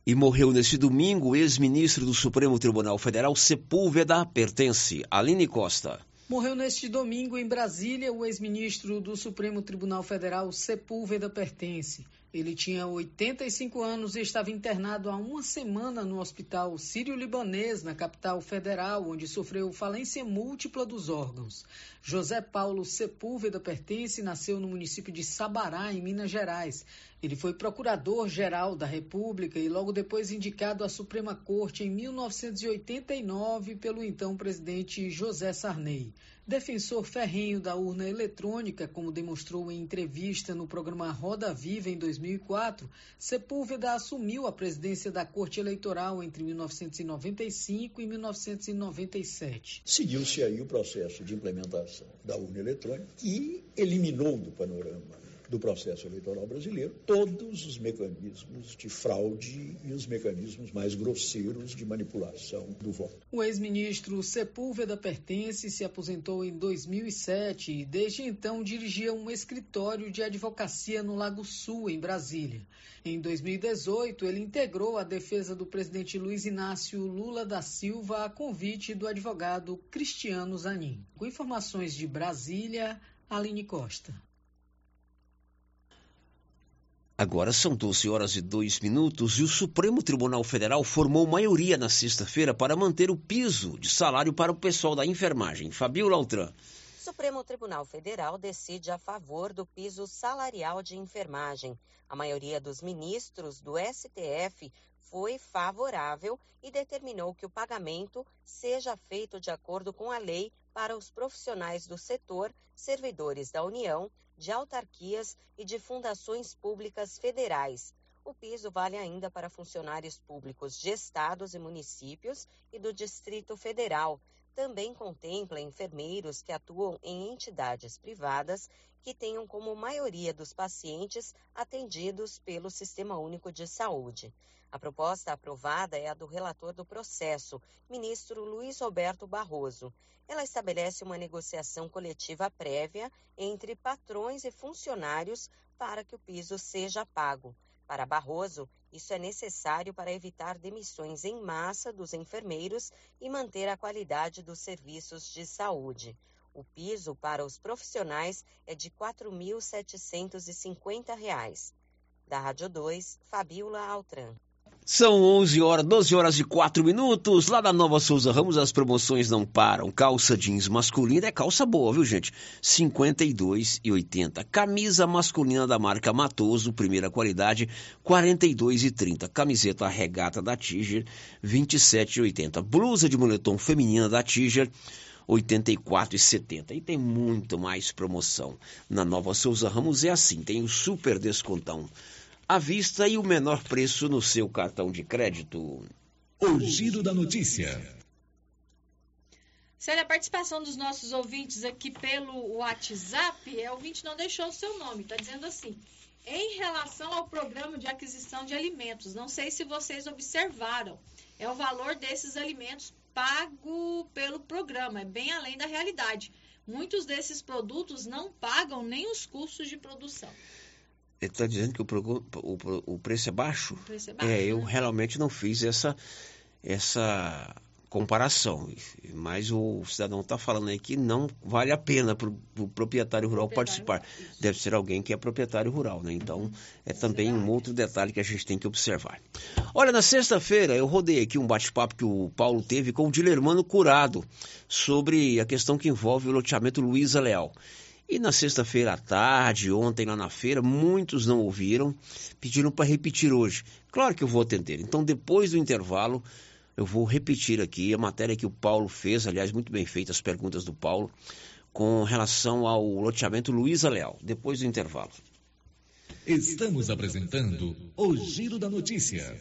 E morreu neste domingo o ex-ministro do Supremo Tribunal Federal, Sepúlveda Pertence, Aline Costa. Morreu neste domingo em Brasília o ex-ministro do Supremo Tribunal Federal, Sepúlveda Pertence. Ele tinha 85 anos e estava internado há uma semana no hospital Sírio-Libanês, na capital federal, onde sofreu falência múltipla dos órgãos. José Paulo Sepúlveda Pertence nasceu no município de Sabará, em Minas Gerais. Ele foi procurador-geral da República e logo depois indicado à Suprema Corte em 1989 pelo então presidente José Sarney. Defensor ferrenho da urna eletrônica, como demonstrou em entrevista no programa Roda Viva em 2004, Sepúlveda assumiu a presidência da Corte Eleitoral entre 1995 e 1997. Seguiu-se aí o processo de implementação da urna eletrônica e eliminou do panorama do processo eleitoral brasileiro todos os mecanismos de fraude e os mecanismos mais grosseiros de manipulação do voto. O ex-ministro Sepúlveda Pertence se aposentou em 2007 e desde então dirigia um escritório de advocacia no Lago Sul, em Brasília. Em 2018, ele integrou a defesa do presidente Luiz Inácio Lula da Silva a convite do advogado Cristiano Zanin. Com informações de Brasília, Aline Costa. Agora são 12 horas e 2 minutos e o Supremo Tribunal Federal formou maioria na sexta-feira para manter o piso de salário para o pessoal da enfermagem. Fabiola Altran. Supremo Tribunal Federal decide a favor do piso salarial de enfermagem. A maioria dos ministros do STF foi favorável e determinou que o pagamento seja feito de acordo com a lei para os profissionais do setor, servidores da União, de autarquias e de fundações públicas federais. O piso vale ainda para funcionários públicos de estados e municípios e do Distrito Federal. Também contempla enfermeiros que atuam em entidades privadas que tenham como maioria dos pacientes atendidos pelo Sistema Único de Saúde. A proposta aprovada é a do relator do processo, ministro Luiz Roberto Barroso. Ela estabelece uma negociação coletiva prévia entre patrões e funcionários para que o piso seja pago. Para Barroso, isso é necessário para evitar demissões em massa dos enfermeiros e manter a qualidade dos serviços de saúde. O piso para os profissionais é de R$ 4.750. Da Rádio 2, Fabiola Altran. São 11 horas, 12 horas e 4 minutos. Lá da Nova Souza Ramos, as promoções não param. Calça jeans masculina é calça boa, viu, gente? R$ 52,80. Camisa masculina da marca Matoso, primeira qualidade, R$ 42,30. Camiseta regata da Tiger, R$ 27,80. Blusa de moletom feminina da Tiger, R$ 84,70. E tem muito mais promoção. Na Nova Souza Ramos é assim, tem o super descontão à vista e o menor preço no seu cartão de crédito. O giro da notícia. Célia, a participação dos nossos ouvintes aqui pelo WhatsApp, é, o ouvinte não deixou o seu nome, está dizendo assim. Em relação ao programa de aquisição de alimentos, não sei se vocês observaram, é o valor desses alimentos pago pelo programa, é bem além da realidade. Muitos desses produtos não pagam nem os custos de produção. Ele está dizendo que o, o, o, preço é baixo? O preço é baixo. É, eu né? realmente não fiz essa, essa comparação. Mas o cidadão está falando aí que não vale a pena para o proprietário rural proprietário, participar. Isso. Deve ser alguém que é proprietário rural, né? Então, uhum. é também um outro detalhe que a gente tem que observar. Olha, na sexta-feira eu rodei aqui um bate-papo que o Paulo teve com o Dilermano Curado sobre a questão que envolve o loteamento Luiza Leal. E na sexta-feira à tarde, ontem lá na feira, muitos não ouviram, pediram para repetir hoje. Claro que eu vou atender. Então, depois do intervalo, eu vou repetir aqui a matéria que o Paulo fez, aliás, muito bem feita as perguntas do Paulo, com relação ao loteamento Luiza Leal, depois do intervalo. Estamos apresentando o Giro da Notícia.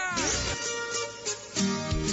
down.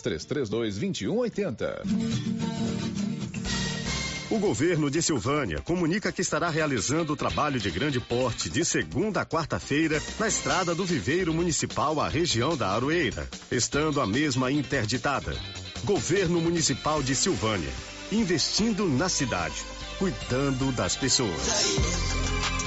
3332 2180. O governo de Silvânia comunica que estará realizando o trabalho de grande porte de segunda a quarta-feira na estrada do Viveiro Municipal à região da Aroeira, estando a mesma interditada. Governo Municipal de Silvânia, investindo na cidade, cuidando das pessoas.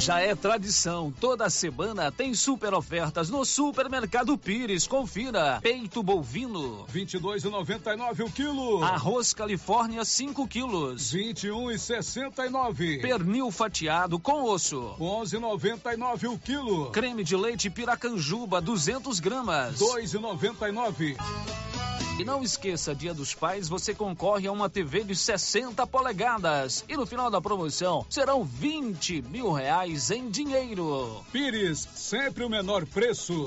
Já é tradição, toda semana tem super ofertas no Supermercado Pires. Confira: peito bovino 22,99 o quilo. Arroz Califórnia 5 quilos 21,69. Pernil fatiado com osso 11,99 o quilo. Creme de leite Piracanjuba 200 gramas 2,99. E não esqueça, Dia dos Pais, você concorre a uma TV de 60 polegadas. E no final da promoção serão 20 mil reais em dinheiro. Pires, sempre o menor preço.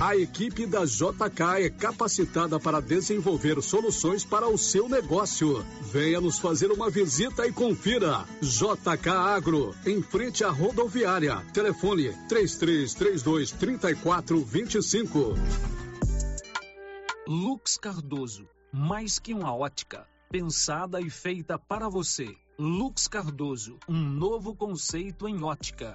A equipe da JK é capacitada para desenvolver soluções para o seu negócio. Venha nos fazer uma visita e confira. JK Agro, em frente à rodoviária. Telefone 3332 3425. Lux Cardoso, mais que uma ótica, pensada e feita para você. Lux Cardoso, um novo conceito em ótica.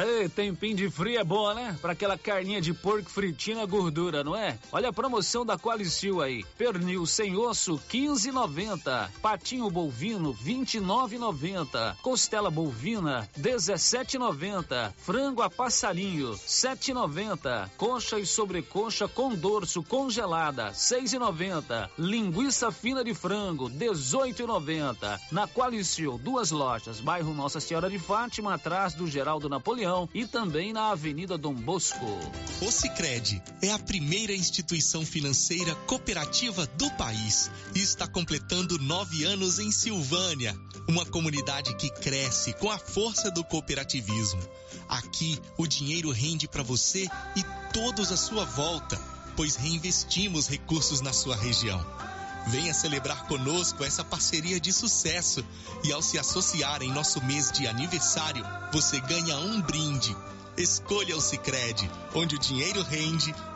Ei, tempinho de frio é bom, né? Pra aquela carninha de porco fritinha gordura, não é? Olha a promoção da Qualicil aí. Pernil sem osso, 15,90. Patinho bovino, 29,90. Costela bovina, 17,90. Frango a passarinho, 7,90. Coxa e sobrecoxa com dorso congelada, 6,90. Linguiça fina de frango, 18,90. Na Qualicil, duas lojas, bairro Nossa Senhora de Fátima, atrás do Geraldo Napoleão e também na Avenida Dom Bosco. O Sicredi é a primeira instituição financeira cooperativa do país e está completando nove anos em Silvânia, uma comunidade que cresce com a força do cooperativismo. Aqui o dinheiro rende para você e todos à sua volta, pois reinvestimos recursos na sua região. Venha celebrar conosco essa parceria de sucesso e ao se associar em nosso mês de aniversário, você ganha um brinde. Escolha o Sicredi, onde o dinheiro rende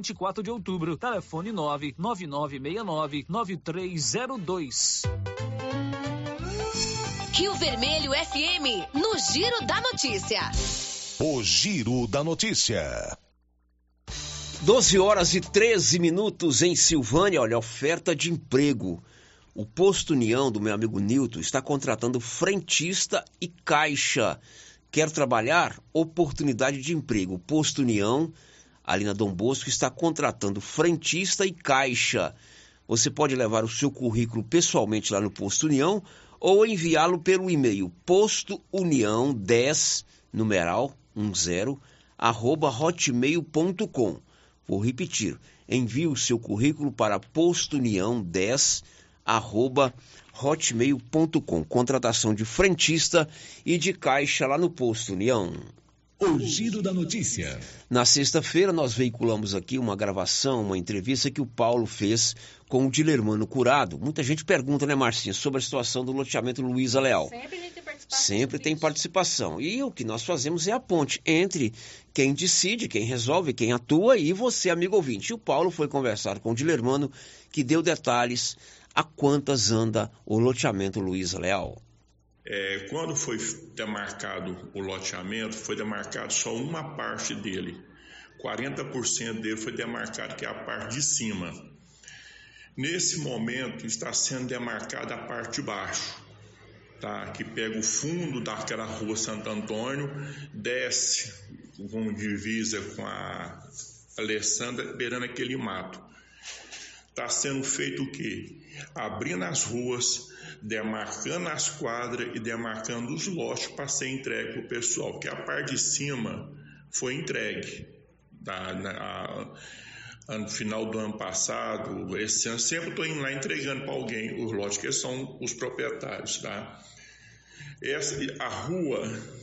24 de Outubro, telefone 99969 9302. Rio Vermelho FM, no Giro da Notícia. O Giro da Notícia. 12 horas e 13 minutos em Silvânia. Olha, oferta de emprego. O Posto União do meu amigo Nilton está contratando frentista e caixa. Quer trabalhar? Oportunidade de emprego. Posto União, ali na Dom Bosco, está contratando frentista e caixa. Você pode levar o seu currículo pessoalmente lá no Posto União ou enviá-lo pelo e-mail postounião 10 numeral 10 arroba hotmail.com. Vou repetir, envie o seu currículo para postunião 10 arroba hotmail.com. Contratação de frentista e de caixa lá no Posto União. O Giro da Notícia. Na sexta-feira, nós veiculamos aqui uma gravação, uma entrevista que o Paulo fez com o Dilermano Curado. Muita gente pergunta, né, Marcinha, sobre a situação do loteamento Luiza Leal. Sempre a gente tem participação. Sempre tem participação. E o que nós fazemos é a ponte entre quem decide, quem resolve, quem atua e você, amigo ouvinte. E o Paulo foi conversar com o Dilermano, que deu detalhes a quantas anda o loteamento Luiza Leal. É, quando foi demarcado o loteamento, foi demarcado só uma parte dele. 40% dele foi demarcado, que é a parte de cima. Nesse momento está sendo demarcada a parte de baixo, tá? que pega o fundo daquela rua Santo Antônio, desce com divisa com a Alessandra, beirando aquele mato. Está sendo feito o quê? Abrindo as ruas, demarcando as quadras e demarcando os lotes para ser entregue para o pessoal, que a parte de cima foi entregue. Na, a, no final do ano passado, esse ano, sempre estou indo lá entregando para alguém os lotes, que são os proprietários. Tá? Essa, a rua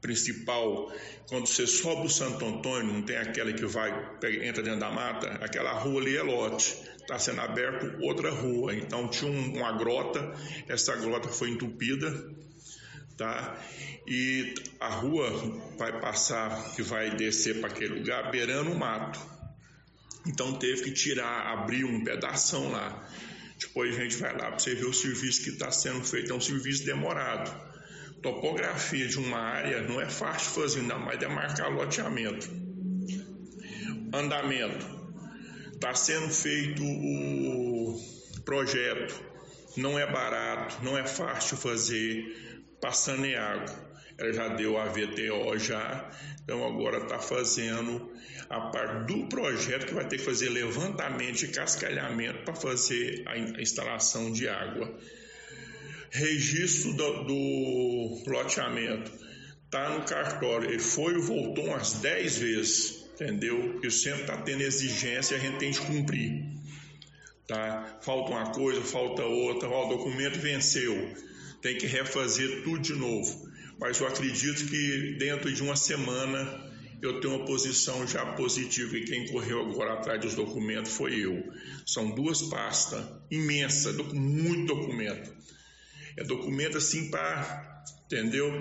principal, quando você sobe o Santo Antônio, não tem aquela que vai, entra dentro da mata, aquela rua ali é lote está sendo aberto outra rua. Então tinha um, uma grota, essa grota foi entupida, tá? E a rua vai passar, que vai descer para aquele lugar, beirando o mato. Então teve que tirar, abrir um pedaço lá. Depois a gente vai lá para você ver o serviço que está sendo feito. É um serviço demorado. Topografia de uma área não é fácil fazer, ainda mais demarcar loteamento. Andamento Está sendo feito o projeto, não é barato, não é fácil fazer, passando em água. Ela já deu a VTO já, então agora está fazendo a parte do projeto que vai ter que fazer levantamento e cascalhamento para fazer a instalação de água. Registro do, do loteamento está no cartório, ele foi e voltou umas 10 vezes entendeu? Eu sempre está tendo exigência e a gente tem que cumprir. Tá? Falta uma coisa, falta outra, o documento venceu, tem que refazer tudo de novo. Mas eu acredito que dentro de uma semana eu tenho uma posição já positiva e quem correu agora atrás dos documentos foi eu. São duas pastas imensas, muito documento. É documento assim para, entendeu?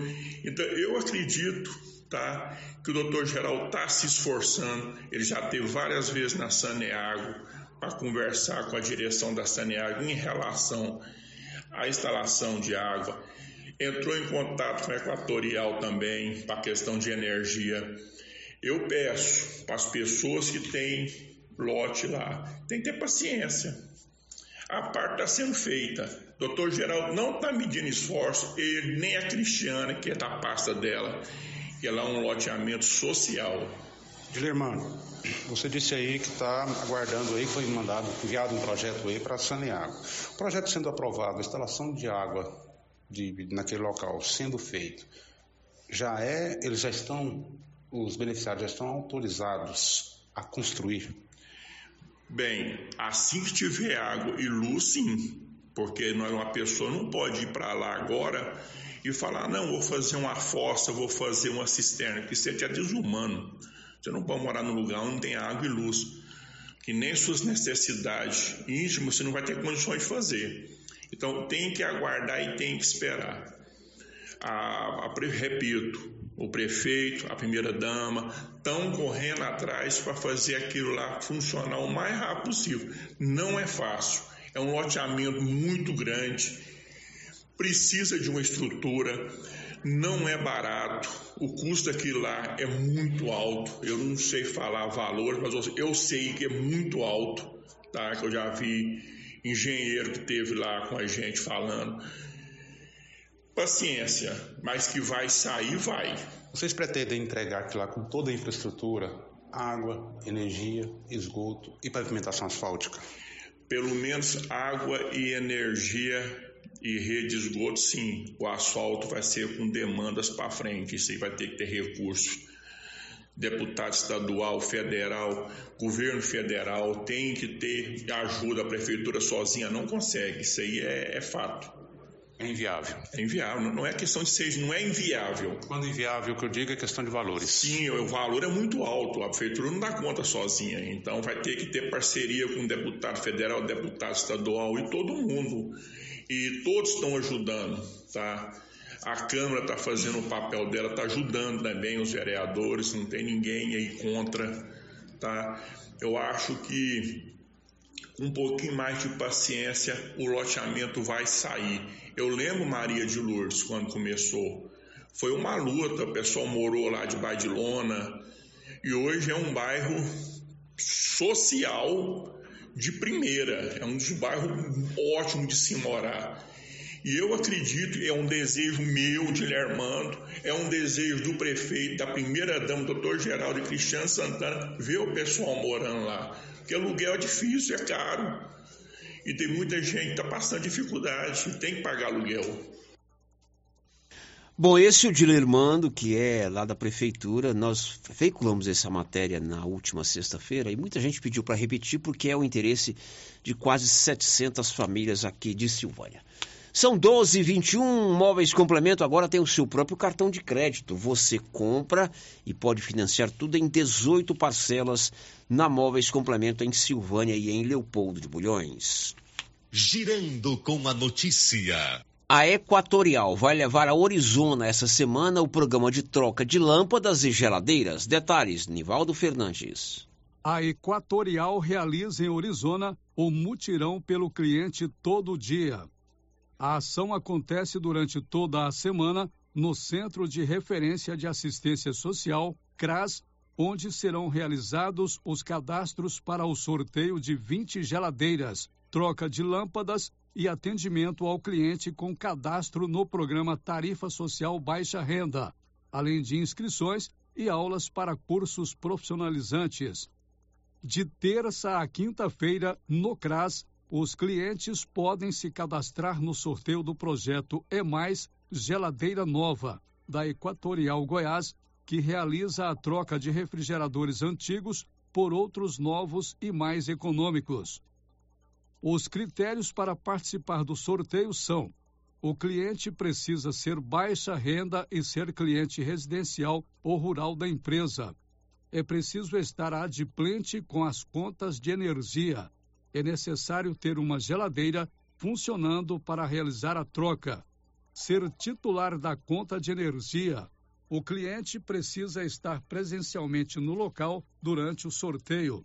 Então eu acredito tá? Que o doutor Geral está se esforçando, ele já teve várias vezes na Saneago para conversar com a direção da Saneago em relação à instalação de água. Entrou em contato com a Equatorial também para a questão de energia. Eu peço para as pessoas que têm lote lá, tem que ter paciência. A parte está sendo feita. Doutor Geraldo não está medindo esforço, ele nem a Cristiana, que é da pasta dela que ela é um loteamento social. Dilermano, você disse aí que está aguardando aí, foi mandado, enviado um projeto aí para Saneago. O projeto sendo aprovado, a instalação de água de, naquele local sendo feito, já é, eles já estão, os beneficiários já estão autorizados a construir? Bem, assim que tiver água e luz, sim, porque nós, uma pessoa não pode ir para lá agora e falar, não, vou fazer uma fossa, vou fazer uma cisterna, que isso é desumano. Você não pode morar num lugar onde não tem água e luz, que nem suas necessidades íntimas você não vai ter condições de fazer. Então tem que aguardar e tem que esperar. A, a, repito, o prefeito, a primeira dama, estão correndo atrás para fazer aquilo lá funcionar o mais rápido possível. Não é fácil, é um loteamento muito grande precisa de uma estrutura, não é barato, o custo daquilo lá é muito alto. Eu não sei falar valor, mas eu sei que é muito alto, tá? Que eu já vi engenheiro que teve lá com a gente falando. Paciência, mas que vai sair, vai. Vocês pretendem entregar aquilo lá com toda a infraestrutura, água, energia, esgoto e pavimentação asfáltica? Pelo menos água e energia e rede de esgoto, sim, o asfalto vai ser com demandas para frente, isso aí vai ter que ter recursos. Deputado estadual, federal, governo federal tem que ter ajuda, a prefeitura sozinha não consegue, isso aí é, é fato. É inviável. É inviável. Não é questão de ser, não é inviável. Quando inviável, o que eu digo é questão de valores. Sim, o valor é muito alto. A prefeitura não dá conta sozinha. Então vai ter que ter parceria com o deputado federal, deputado estadual e todo mundo. E todos estão ajudando, tá? A Câmara está fazendo o papel dela, está ajudando também os vereadores, não tem ninguém aí contra, tá? Eu acho que com um pouquinho mais de paciência o loteamento vai sair. Eu lembro Maria de Lourdes quando começou. Foi uma luta, o pessoal morou lá de Badilona e hoje é um bairro social de primeira, é um dos bairros ótimos de se morar. E eu acredito, é um desejo meu de Lermando, é um desejo do prefeito, da primeira-dama, doutor Geraldo Cristiano Santana, ver o pessoal morando lá. Porque aluguel é difícil, é caro. E tem muita gente que está passando dificuldade, tem que pagar aluguel. Bom, esse é o Dilermando, que é lá da prefeitura. Nós veiculamos essa matéria na última sexta-feira e muita gente pediu para repetir porque é o interesse de quase 700 famílias aqui de Silvânia. São 12 21 Móveis Complemento agora tem o seu próprio cartão de crédito. Você compra e pode financiar tudo em 18 parcelas na Móveis Complemento em Silvânia e em Leopoldo de Bulhões. Girando com a notícia. A Equatorial vai levar a Orizona essa semana o programa de troca de lâmpadas e geladeiras. Detalhes, Nivaldo Fernandes. A Equatorial realiza em Orizona o mutirão pelo cliente todo dia. A ação acontece durante toda a semana no Centro de Referência de Assistência Social, CRAS, onde serão realizados os cadastros para o sorteio de 20 geladeiras, troca de lâmpadas e atendimento ao cliente com cadastro no programa Tarifa Social Baixa Renda, além de inscrições e aulas para cursos profissionalizantes. De terça a quinta-feira, no CRAS, os clientes podem se cadastrar no sorteio do projeto E Mais Geladeira Nova, da Equatorial Goiás, que realiza a troca de refrigeradores antigos por outros novos e mais econômicos. Os critérios para participar do sorteio são: o cliente precisa ser baixa renda e ser cliente residencial ou rural da empresa. É preciso estar adimplente com as contas de energia é necessário ter uma geladeira funcionando para realizar a troca. Ser titular da conta de energia. O cliente precisa estar presencialmente no local durante o sorteio.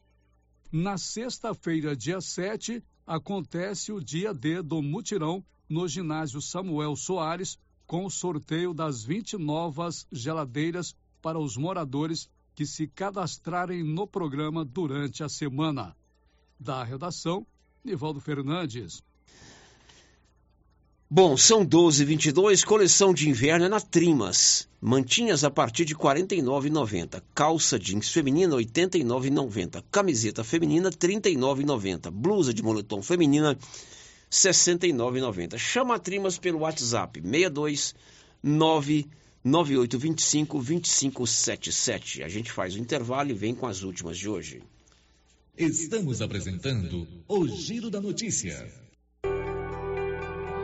Na sexta-feira, dia 7, acontece o dia D do mutirão no ginásio Samuel Soares, com o sorteio das 20 novas geladeiras para os moradores que se cadastrarem no programa durante a semana. Da redação, Nivaldo Fernandes. Bom, são 12,22, coleção de inverno é na Trimas. Mantinhas a partir de R$ 49,90. Calça jeans feminina, R$ 89,90. Camiseta feminina, R$ 39,90. Blusa de moletom feminina, R$ 69,90. Chama a Trimas pelo WhatsApp, 62 99825 2577. A gente faz o intervalo e vem com as últimas de hoje. Estamos apresentando o Giro da Notícia.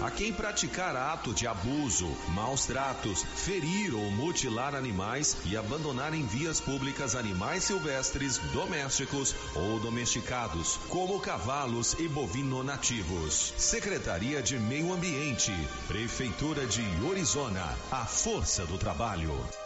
a quem praticar ato de abuso, maus tratos, ferir ou mutilar animais e abandonar em vias públicas animais silvestres, domésticos ou domesticados, como cavalos e bovino nativos. Secretaria de Meio Ambiente, Prefeitura de Orizona, a força do trabalho.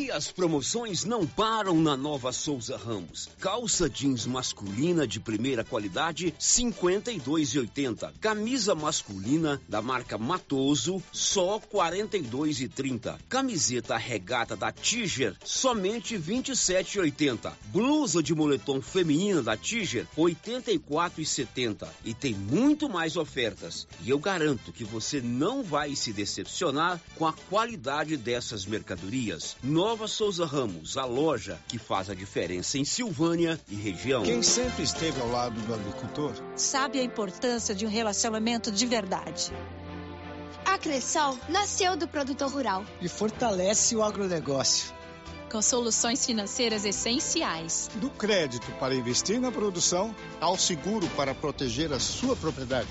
E as promoções não param na Nova Souza Ramos. Calça jeans masculina de primeira qualidade, 52,80. Camisa masculina da marca Matoso, só 42,30. Camiseta regata da Tiger, somente 27,80. Blusa de moletom feminina da Tiger, 84,70. E tem muito mais ofertas. E eu garanto que você não vai se decepcionar com a qualidade dessas mercadorias. Nova Souza Ramos, a loja que faz a diferença em Silvânia e região. Quem sempre esteve ao lado do agricultor sabe a importância de um relacionamento de verdade. A Cressol nasceu do produtor rural e fortalece o agronegócio. Com soluções financeiras essenciais. Do crédito para investir na produção ao seguro para proteger a sua propriedade.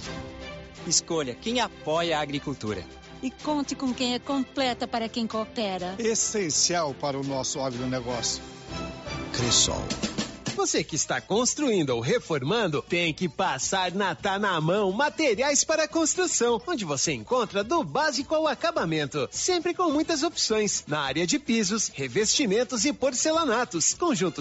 Escolha quem apoia a agricultura. E conte com quem é completa para quem coopera. Essencial para o nosso agronegócio. Cressol. Você que está construindo ou reformando, tem que passar na Tá na Mão Materiais para Construção, onde você encontra do básico ao acabamento, sempre com muitas opções na área de pisos, revestimentos e porcelanatos, conjuntos